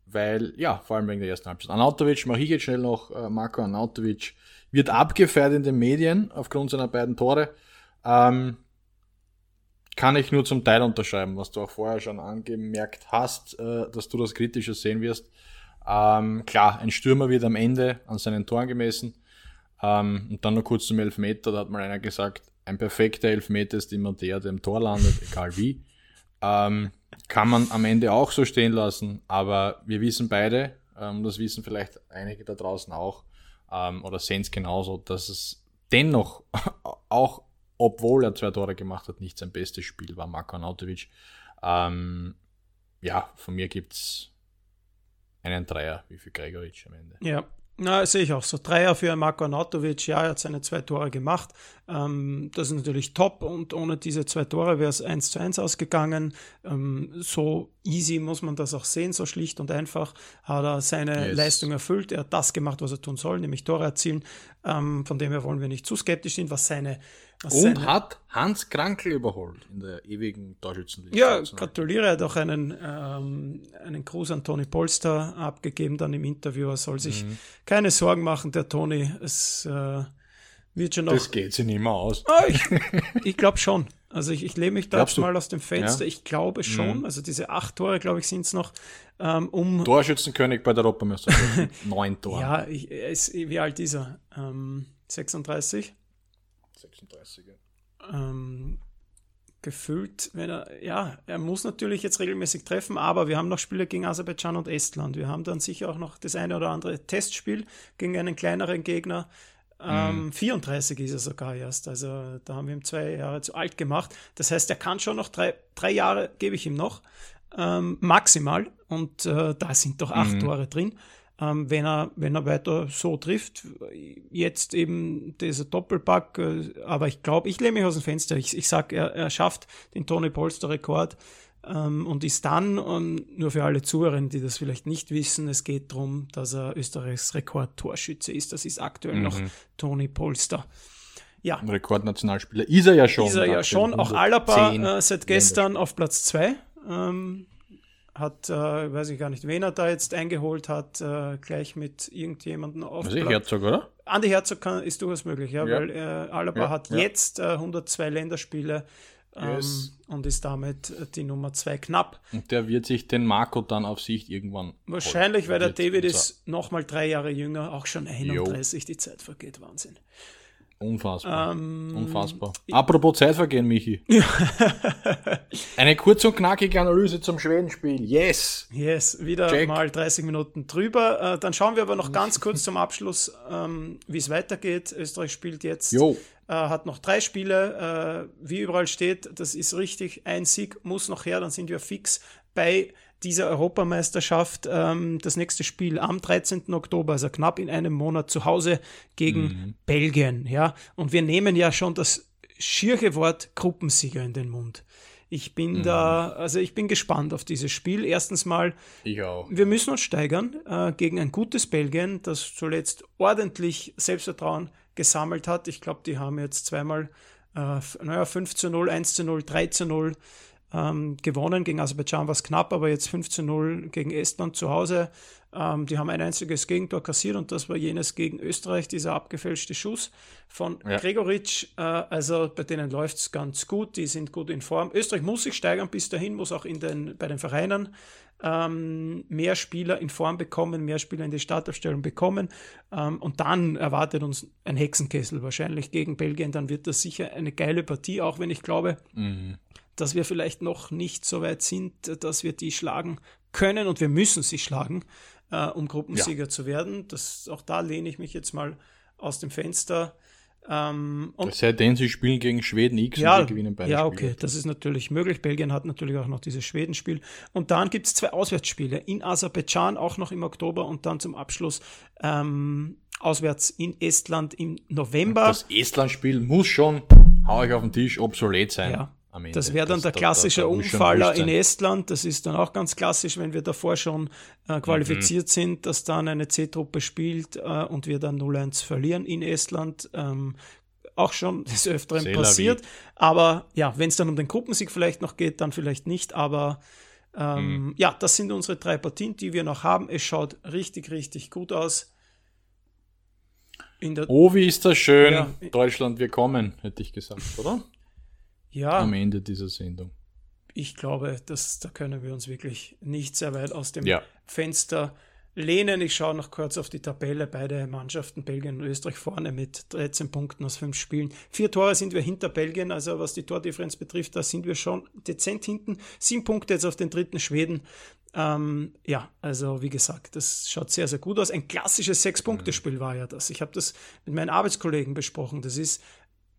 Speaker 1: weil, ja, vor allem wegen der ersten Halbzeit. Anautovic, mache ich jetzt schnell noch, äh, Marco Anautovic wird abgefeiert in den Medien aufgrund seiner beiden Tore. Ähm, kann ich nur zum Teil unterschreiben, was du auch vorher schon angemerkt hast, äh, dass du das kritischer sehen wirst. Ähm, klar, ein Stürmer wird am Ende an seinen Toren gemessen. Ähm, und dann noch kurz zum Elfmeter, da hat mal einer gesagt, ein perfekter Elfmeter ist immer der, der im Tor landet, *laughs* egal wie. Ähm, kann man am Ende auch so stehen lassen, aber wir wissen beide, ähm, das wissen vielleicht einige da draußen auch, ähm, oder sehen es genauso, dass es dennoch, *laughs* auch obwohl er zwei Tore gemacht hat, nicht sein bestes Spiel war, Marko Anautovic. Ähm, ja, von mir gibt's einen Dreier, wie für Gregoritsch am Ende.
Speaker 2: Ja, na, sehe ich auch so. Dreier für Marko Anatovic, ja, er hat seine zwei Tore gemacht. Ähm, das ist natürlich top und ohne diese zwei Tore wäre es 1 zu 1 ausgegangen. Ähm, so easy muss man das auch sehen, so schlicht und einfach hat er seine yes. Leistung erfüllt. Er hat das gemacht, was er tun soll, nämlich Tore erzielen. Ähm, von dem her wollen wir nicht zu skeptisch sein, was seine
Speaker 1: und hat Hans Krankel überholt in der ewigen Torschützenliste.
Speaker 2: Ja, gratuliere, er hat auch einen, ähm, einen Gruß an Toni Polster abgegeben dann im Interview. Er soll sich mhm. keine Sorgen machen, der Toni. Es äh, wird schon noch.
Speaker 1: Das geht sich nicht mehr aus.
Speaker 2: Ah, ich ich glaube schon. Also ich, ich lehne mich da jetzt mal aus dem Fenster. Ja? Ich glaube schon. Mhm. Also diese acht Tore, glaube ich, sind es noch. Ähm, um
Speaker 1: Torschützenkönig bei der Europameisterschaft. *laughs* Neun Tore.
Speaker 2: Ja, ich, ist, wie alt ist er? Ähm, 36?
Speaker 1: 36.
Speaker 2: Ähm, gefüllt, wenn er, ja, er muss natürlich jetzt regelmäßig treffen, aber wir haben noch Spiele gegen Aserbaidschan und Estland. Wir haben dann sicher auch noch das eine oder andere Testspiel gegen einen kleineren Gegner. Ähm, mhm. 34 ist er sogar erst. Also da haben wir ihm zwei Jahre zu alt gemacht. Das heißt, er kann schon noch drei, drei Jahre, gebe ich ihm noch, ähm, maximal. Und äh, da sind doch acht mhm. Tore drin ähm, wenn, er, wenn er weiter so trifft. Jetzt eben dieser Doppelpack, äh, aber ich glaube, ich lehne mich aus dem Fenster. Ich, ich sage, er, er schafft den Tony Polster-Rekord. ähm, und ist dann, und nur für alle Zuhörer, die das vielleicht nicht wissen, es geht darum, dass er Österreichs Rekordtorschütze ist. Das ist aktuell mhm. noch Toni Polster.
Speaker 1: Ja. Rekordnationalspieler ist er ja schon.
Speaker 2: Ist er ja schon. Auch Alaba äh, seit gestern auf Platz 2. Ähm, hat, äh, weiß ich gar nicht, wen er da jetzt eingeholt hat, äh, gleich mit irgendjemandem auf.
Speaker 1: Also Herzog, oder?
Speaker 2: Andi Herzog kann, ist durchaus möglich, ja, ja. weil äh, Alaba ja, hat ja. jetzt 102 äh, Länderspiele ähm, yes. und ist damit äh, die Nummer 2 knapp.
Speaker 1: Und der wird sich den Marco dann auf Sicht irgendwann.
Speaker 2: Wahrscheinlich, weil der David ist nochmal drei Jahre jünger, auch schon 31, jo. die Zeit vergeht, Wahnsinn.
Speaker 1: Unfassbar. Ähm, Unfassbar. Apropos Zeitvergehen, Michi. *laughs* Eine kurz und knackige Analyse zum Schwedenspiel. Yes.
Speaker 2: Yes, wieder Check. mal 30 Minuten drüber. Äh, dann schauen wir aber noch ganz kurz zum Abschluss, ähm, wie es weitergeht. Österreich spielt jetzt, äh, hat noch drei Spiele. Äh, wie überall steht, das ist richtig. Ein Sieg muss noch her, dann sind wir fix bei dieser Europameisterschaft ähm, das nächste Spiel am 13. Oktober, also knapp in einem Monat zu Hause gegen mhm. Belgien. Ja? Und wir nehmen ja schon das schiere Wort Gruppensieger in den Mund. Ich bin mhm. da, also ich bin gespannt auf dieses Spiel. Erstens mal, wir müssen uns steigern äh, gegen ein gutes Belgien, das zuletzt ordentlich Selbstvertrauen gesammelt hat. Ich glaube, die haben jetzt zweimal, äh, naja, 5 zu 0, 1 zu 0, 3 zu 0 ähm, gewonnen. Gegen Aserbaidschan war es knapp, aber jetzt 15-0 gegen Estland zu Hause. Ähm, die haben ein einziges Gegentor kassiert und das war jenes gegen Österreich, dieser abgefälschte Schuss von ja. Gregoritsch. Äh, also bei denen läuft es ganz gut, die sind gut in Form. Österreich muss sich steigern bis dahin, muss auch in den, bei den Vereinen ähm, mehr Spieler in Form bekommen, mehr Spieler in die Startaufstellung bekommen. Ähm, und dann erwartet uns ein Hexenkessel wahrscheinlich gegen Belgien. Dann wird das sicher eine geile Partie, auch wenn ich glaube, mhm dass wir vielleicht noch nicht so weit sind, dass wir die schlagen können und wir müssen sie schlagen, äh, um Gruppensieger ja. zu werden. Das, auch da lehne ich mich jetzt mal aus dem Fenster. Ähm,
Speaker 1: und sei denn, sie spielen gegen Schweden X
Speaker 2: ja, und gewinnen beide Ja, okay, Spiele. das ist natürlich möglich. Belgien hat natürlich auch noch dieses Schwedenspiel. Und dann gibt es zwei Auswärtsspiele in Aserbaidschan, auch noch im Oktober und dann zum Abschluss ähm, auswärts in Estland im November.
Speaker 1: Das Estland-Spiel muss schon, hau ich auf den Tisch, obsolet sein.
Speaker 2: Ja, das wäre dann der klassische da, da, da Umfaller in Estland. Das ist dann auch ganz klassisch, wenn wir davor schon äh, qualifiziert mhm. sind, dass dann eine C-Truppe spielt äh, und wir dann 0-1 verlieren in Estland. Ähm, auch schon *laughs* des Öfteren Sehr passiert. Aber ja, wenn es dann um den Gruppensieg vielleicht noch geht, dann vielleicht nicht. Aber ähm, mhm. ja, das sind unsere drei Partien, die wir noch haben. Es schaut richtig, richtig gut aus.
Speaker 1: oh, wie ist das schön. Ja. Deutschland, wir kommen, hätte ich gesagt, oder?
Speaker 2: Ja,
Speaker 1: am Ende dieser Sendung.
Speaker 2: Ich glaube, dass, da können wir uns wirklich nicht sehr weit aus dem ja. Fenster lehnen. Ich schaue noch kurz auf die Tabelle. Beide Mannschaften, Belgien und Österreich, vorne mit 13 Punkten aus fünf Spielen. Vier Tore sind wir hinter Belgien, also was die Tordifferenz betrifft, da sind wir schon dezent hinten. Sieben Punkte jetzt auf den dritten Schweden. Ähm, ja, also wie gesagt, das schaut sehr, sehr gut aus. Ein klassisches Sechs-Punkte-Spiel war ja das. Ich habe das mit meinen Arbeitskollegen besprochen. Das ist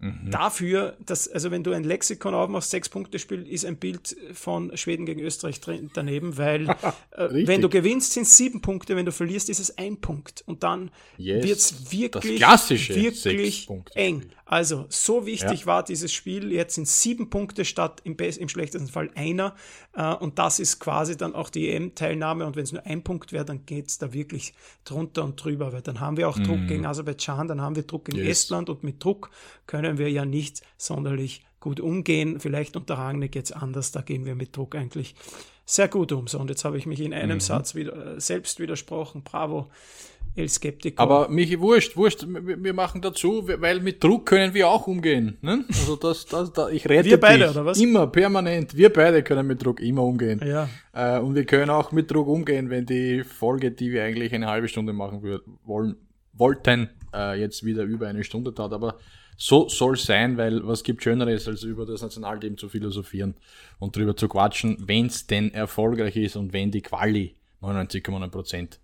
Speaker 2: Mhm. Dafür, dass, also wenn du ein Lexikon aufmachst, sechs Punkte Spiel, ist ein Bild von Schweden gegen Österreich drin, daneben, weil *laughs* äh, wenn du gewinnst, sind es sieben Punkte, wenn du verlierst, ist es ein Punkt. Und dann yes. wird es wirklich, wirklich eng. Also, so wichtig ja. war dieses Spiel. Jetzt sind sieben Punkte statt im, im schlechtesten Fall einer. Äh, und das ist quasi dann auch die EM-Teilnahme. Und wenn es nur ein Punkt wäre, dann geht es da wirklich drunter und drüber, weil dann haben wir auch mm. Druck gegen Aserbaidschan, dann haben wir Druck gegen yes. Estland und mit Druck können wir ja nicht sonderlich gut umgehen. Vielleicht unter Rangnick jetzt anders, da gehen wir mit Druck eigentlich sehr gut um. So, und jetzt habe ich mich in einem mhm. Satz wieder, äh, selbst widersprochen. Bravo. El Skeptiker.
Speaker 1: Aber Michi, wurscht, wurscht, wir machen dazu, weil mit Druck können wir auch umgehen. Ne? Also das, das, das, ich rede
Speaker 2: wir beide, oder was?
Speaker 1: Immer, permanent. Wir beide können mit Druck immer umgehen.
Speaker 2: Ja.
Speaker 1: Äh, und wir können auch mit Druck umgehen, wenn die Folge, die wir eigentlich eine halbe Stunde machen wollen, wollten, äh, jetzt wieder über eine Stunde dauert. Aber so soll es sein, weil was gibt Schöneres, als über das Nationalteam zu philosophieren und drüber zu quatschen, wenn es denn erfolgreich ist und wenn die Quali 99,9 Prozent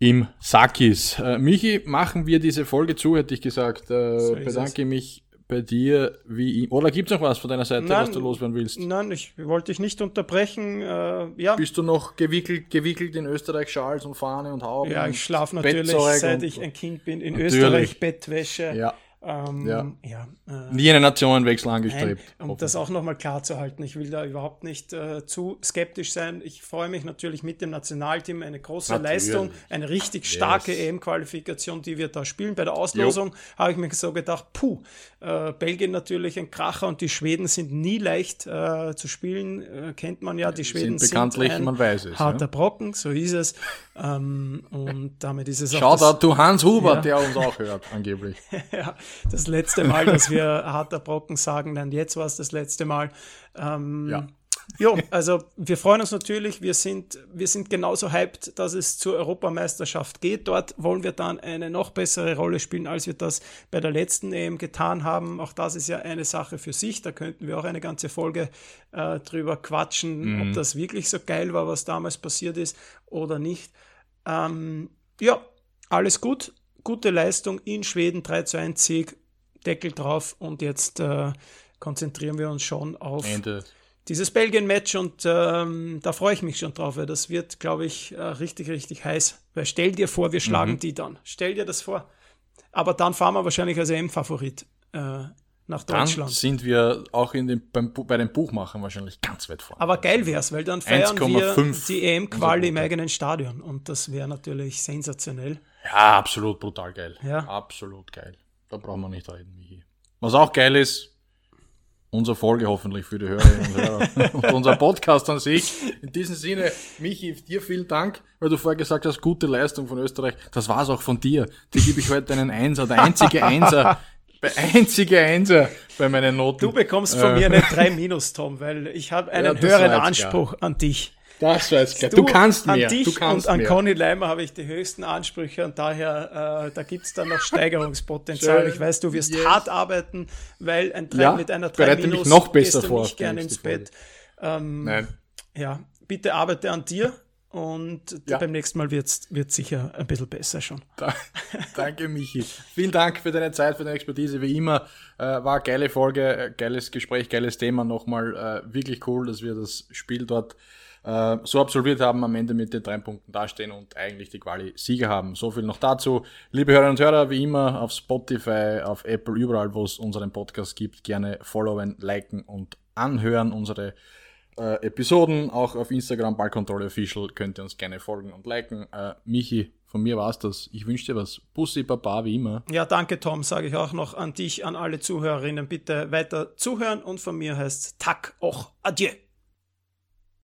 Speaker 1: im Sakis. Äh, Michi, machen wir diese Folge zu, hätte ich gesagt. Äh, so bedanke es. mich bei dir wie Oder gibt es noch was von deiner Seite, nein, was du loswerden willst?
Speaker 2: Nein, ich wollte dich nicht unterbrechen. Äh, ja.
Speaker 1: Bist du noch gewickelt, gewickelt in Österreich Schals und Fahne und Hauben?
Speaker 2: Ja, ich schlafe natürlich, seit ich ein Kind bin, in natürlich. Österreich Bettwäsche.
Speaker 1: Ja.
Speaker 2: Ähm,
Speaker 1: Ja.
Speaker 2: ja äh,
Speaker 1: Nie einen Nationenwechsel
Speaker 2: Nein,
Speaker 1: angestrebt.
Speaker 2: um das auch nochmal klar zu halten, ich will da überhaupt nicht äh, zu skeptisch sein. Ich freue mich natürlich mit dem Nationalteam, eine große
Speaker 1: Natürlich.
Speaker 2: Leistung, eine richtig starke
Speaker 1: Yes.
Speaker 2: EM-Qualifikation, die wir da spielen. Bei der Auslosung habe ich mir so gedacht, puh, äh, Belgien natürlich ein Kracher und die Schweden sind nie leicht äh, zu spielen, äh, kennt man ja. Die Schweden
Speaker 1: sind bekanntlich,
Speaker 2: ein
Speaker 1: man weiß es.
Speaker 2: harter
Speaker 1: Ja.
Speaker 2: Brocken, so ist es. Ähm, und damit ist es auch das-
Speaker 1: Shoutout to Hans Huber,
Speaker 2: Ja.
Speaker 1: der uns auch hört, angeblich. *laughs*
Speaker 2: ja, das letzte Mal, dass *laughs* wir harter Brocken sagen, dann jetzt war es das letzte Mal. Ähm,
Speaker 1: Ja.
Speaker 2: Jo, also wir freuen uns natürlich, wir sind, wir sind genauso hyped, dass es zur Europameisterschaft geht. Dort wollen wir dann eine noch bessere Rolle spielen, als wir das bei der letzten EM getan haben. Auch das ist ja eine Sache für sich. Da könnten wir auch eine ganze Folge äh, drüber quatschen, ob das wirklich so geil war, was damals passiert ist oder nicht. Ähm, ja, alles gut. Gute Leistung in Schweden, 3 zu 1 Sieg, Deckel drauf und jetzt äh, konzentrieren wir uns schon auf
Speaker 1: Ende.
Speaker 2: dieses Belgien-Match und ähm, da freue ich mich schon drauf, weil das wird, glaube ich, äh, richtig, richtig heiß. Weil stell dir vor, wir schlagen die dann. Stell dir das vor. Aber dann fahren wir wahrscheinlich als EM-Favorit äh, nach
Speaker 1: Dann
Speaker 2: Deutschland.
Speaker 1: sind wir auch in dem, beim, bei den Buchmachern wahrscheinlich ganz weit vorne.
Speaker 2: Aber geil wär's, weil dann feiern wir
Speaker 1: 1,5
Speaker 2: die EM-Quali im
Speaker 1: unser
Speaker 2: eigenen Stadion und das wäre natürlich sensationell.
Speaker 1: Ja, absolut brutal geil.
Speaker 2: Ja.
Speaker 1: Absolut geil. Da brauchen wir nicht reden, Michi. Was auch geil ist, unsere Folge hoffentlich für die Hörerinnen und Hörer *laughs* und unser Podcast an sich. In diesem Sinne, Michi, dir vielen Dank, weil du vorher gesagt hast, gute Leistung von Österreich. Das war's auch von dir. Dir gebe ich heute einen Einser, der einzige Einser. Der einzige Einser bei meinen Noten.
Speaker 2: Du bekommst von mir eine 3 Minus, Tom, weil ich habe einen
Speaker 1: das
Speaker 2: höheren Anspruch an dich.
Speaker 1: Das weiß klar. Du, kannst mehr.
Speaker 2: An dich
Speaker 1: du kannst
Speaker 2: und an
Speaker 1: mehr.
Speaker 2: Conny Leimer habe ich die höchsten Ansprüche und daher, äh, da gibt es dann noch *laughs* Steigerungspotenzial. Ich weiß, du wirst
Speaker 1: Yes.
Speaker 2: hart arbeiten, weil ein 3
Speaker 1: Ja,
Speaker 2: mit einer 3
Speaker 1: bereite mich
Speaker 2: Minus
Speaker 1: noch besser
Speaker 2: du
Speaker 1: vor auf
Speaker 2: gerne ins. Bett. Ähm,
Speaker 1: Nein.
Speaker 2: ja, bitte arbeite an dir und
Speaker 1: Ja.
Speaker 2: beim nächsten Mal wird es sicher ein bisschen besser schon.
Speaker 1: Da- Danke, Michi. Vielen Dank für deine Zeit, für deine Expertise. Wie immer, äh, war eine geile Folge, äh, geiles Gespräch, geiles Thema. Nochmal äh, wirklich cool, dass wir das Spiel dort äh, so absolviert haben, am Ende mit den drei Punkten dastehen und eigentlich die Quali-Sieger haben. So viel noch dazu. Liebe Hörerinnen und Hörer, wie immer auf Spotify, auf Apple, überall, wo es unseren Podcast gibt, gerne followen, liken und anhören. Unsere äh, Episoden, auch auf Instagram, Ballkontrolle Official, könnt ihr uns gerne folgen und liken. Äh, Michi, von mir war's das. Ich wünsche dir was. Bussi, Baba, wie immer.
Speaker 2: Ja, danke Tom, sage ich auch noch an dich, an alle Zuhörerinnen. Bitte weiter zuhören und von mir heißt Tack auch Adieu.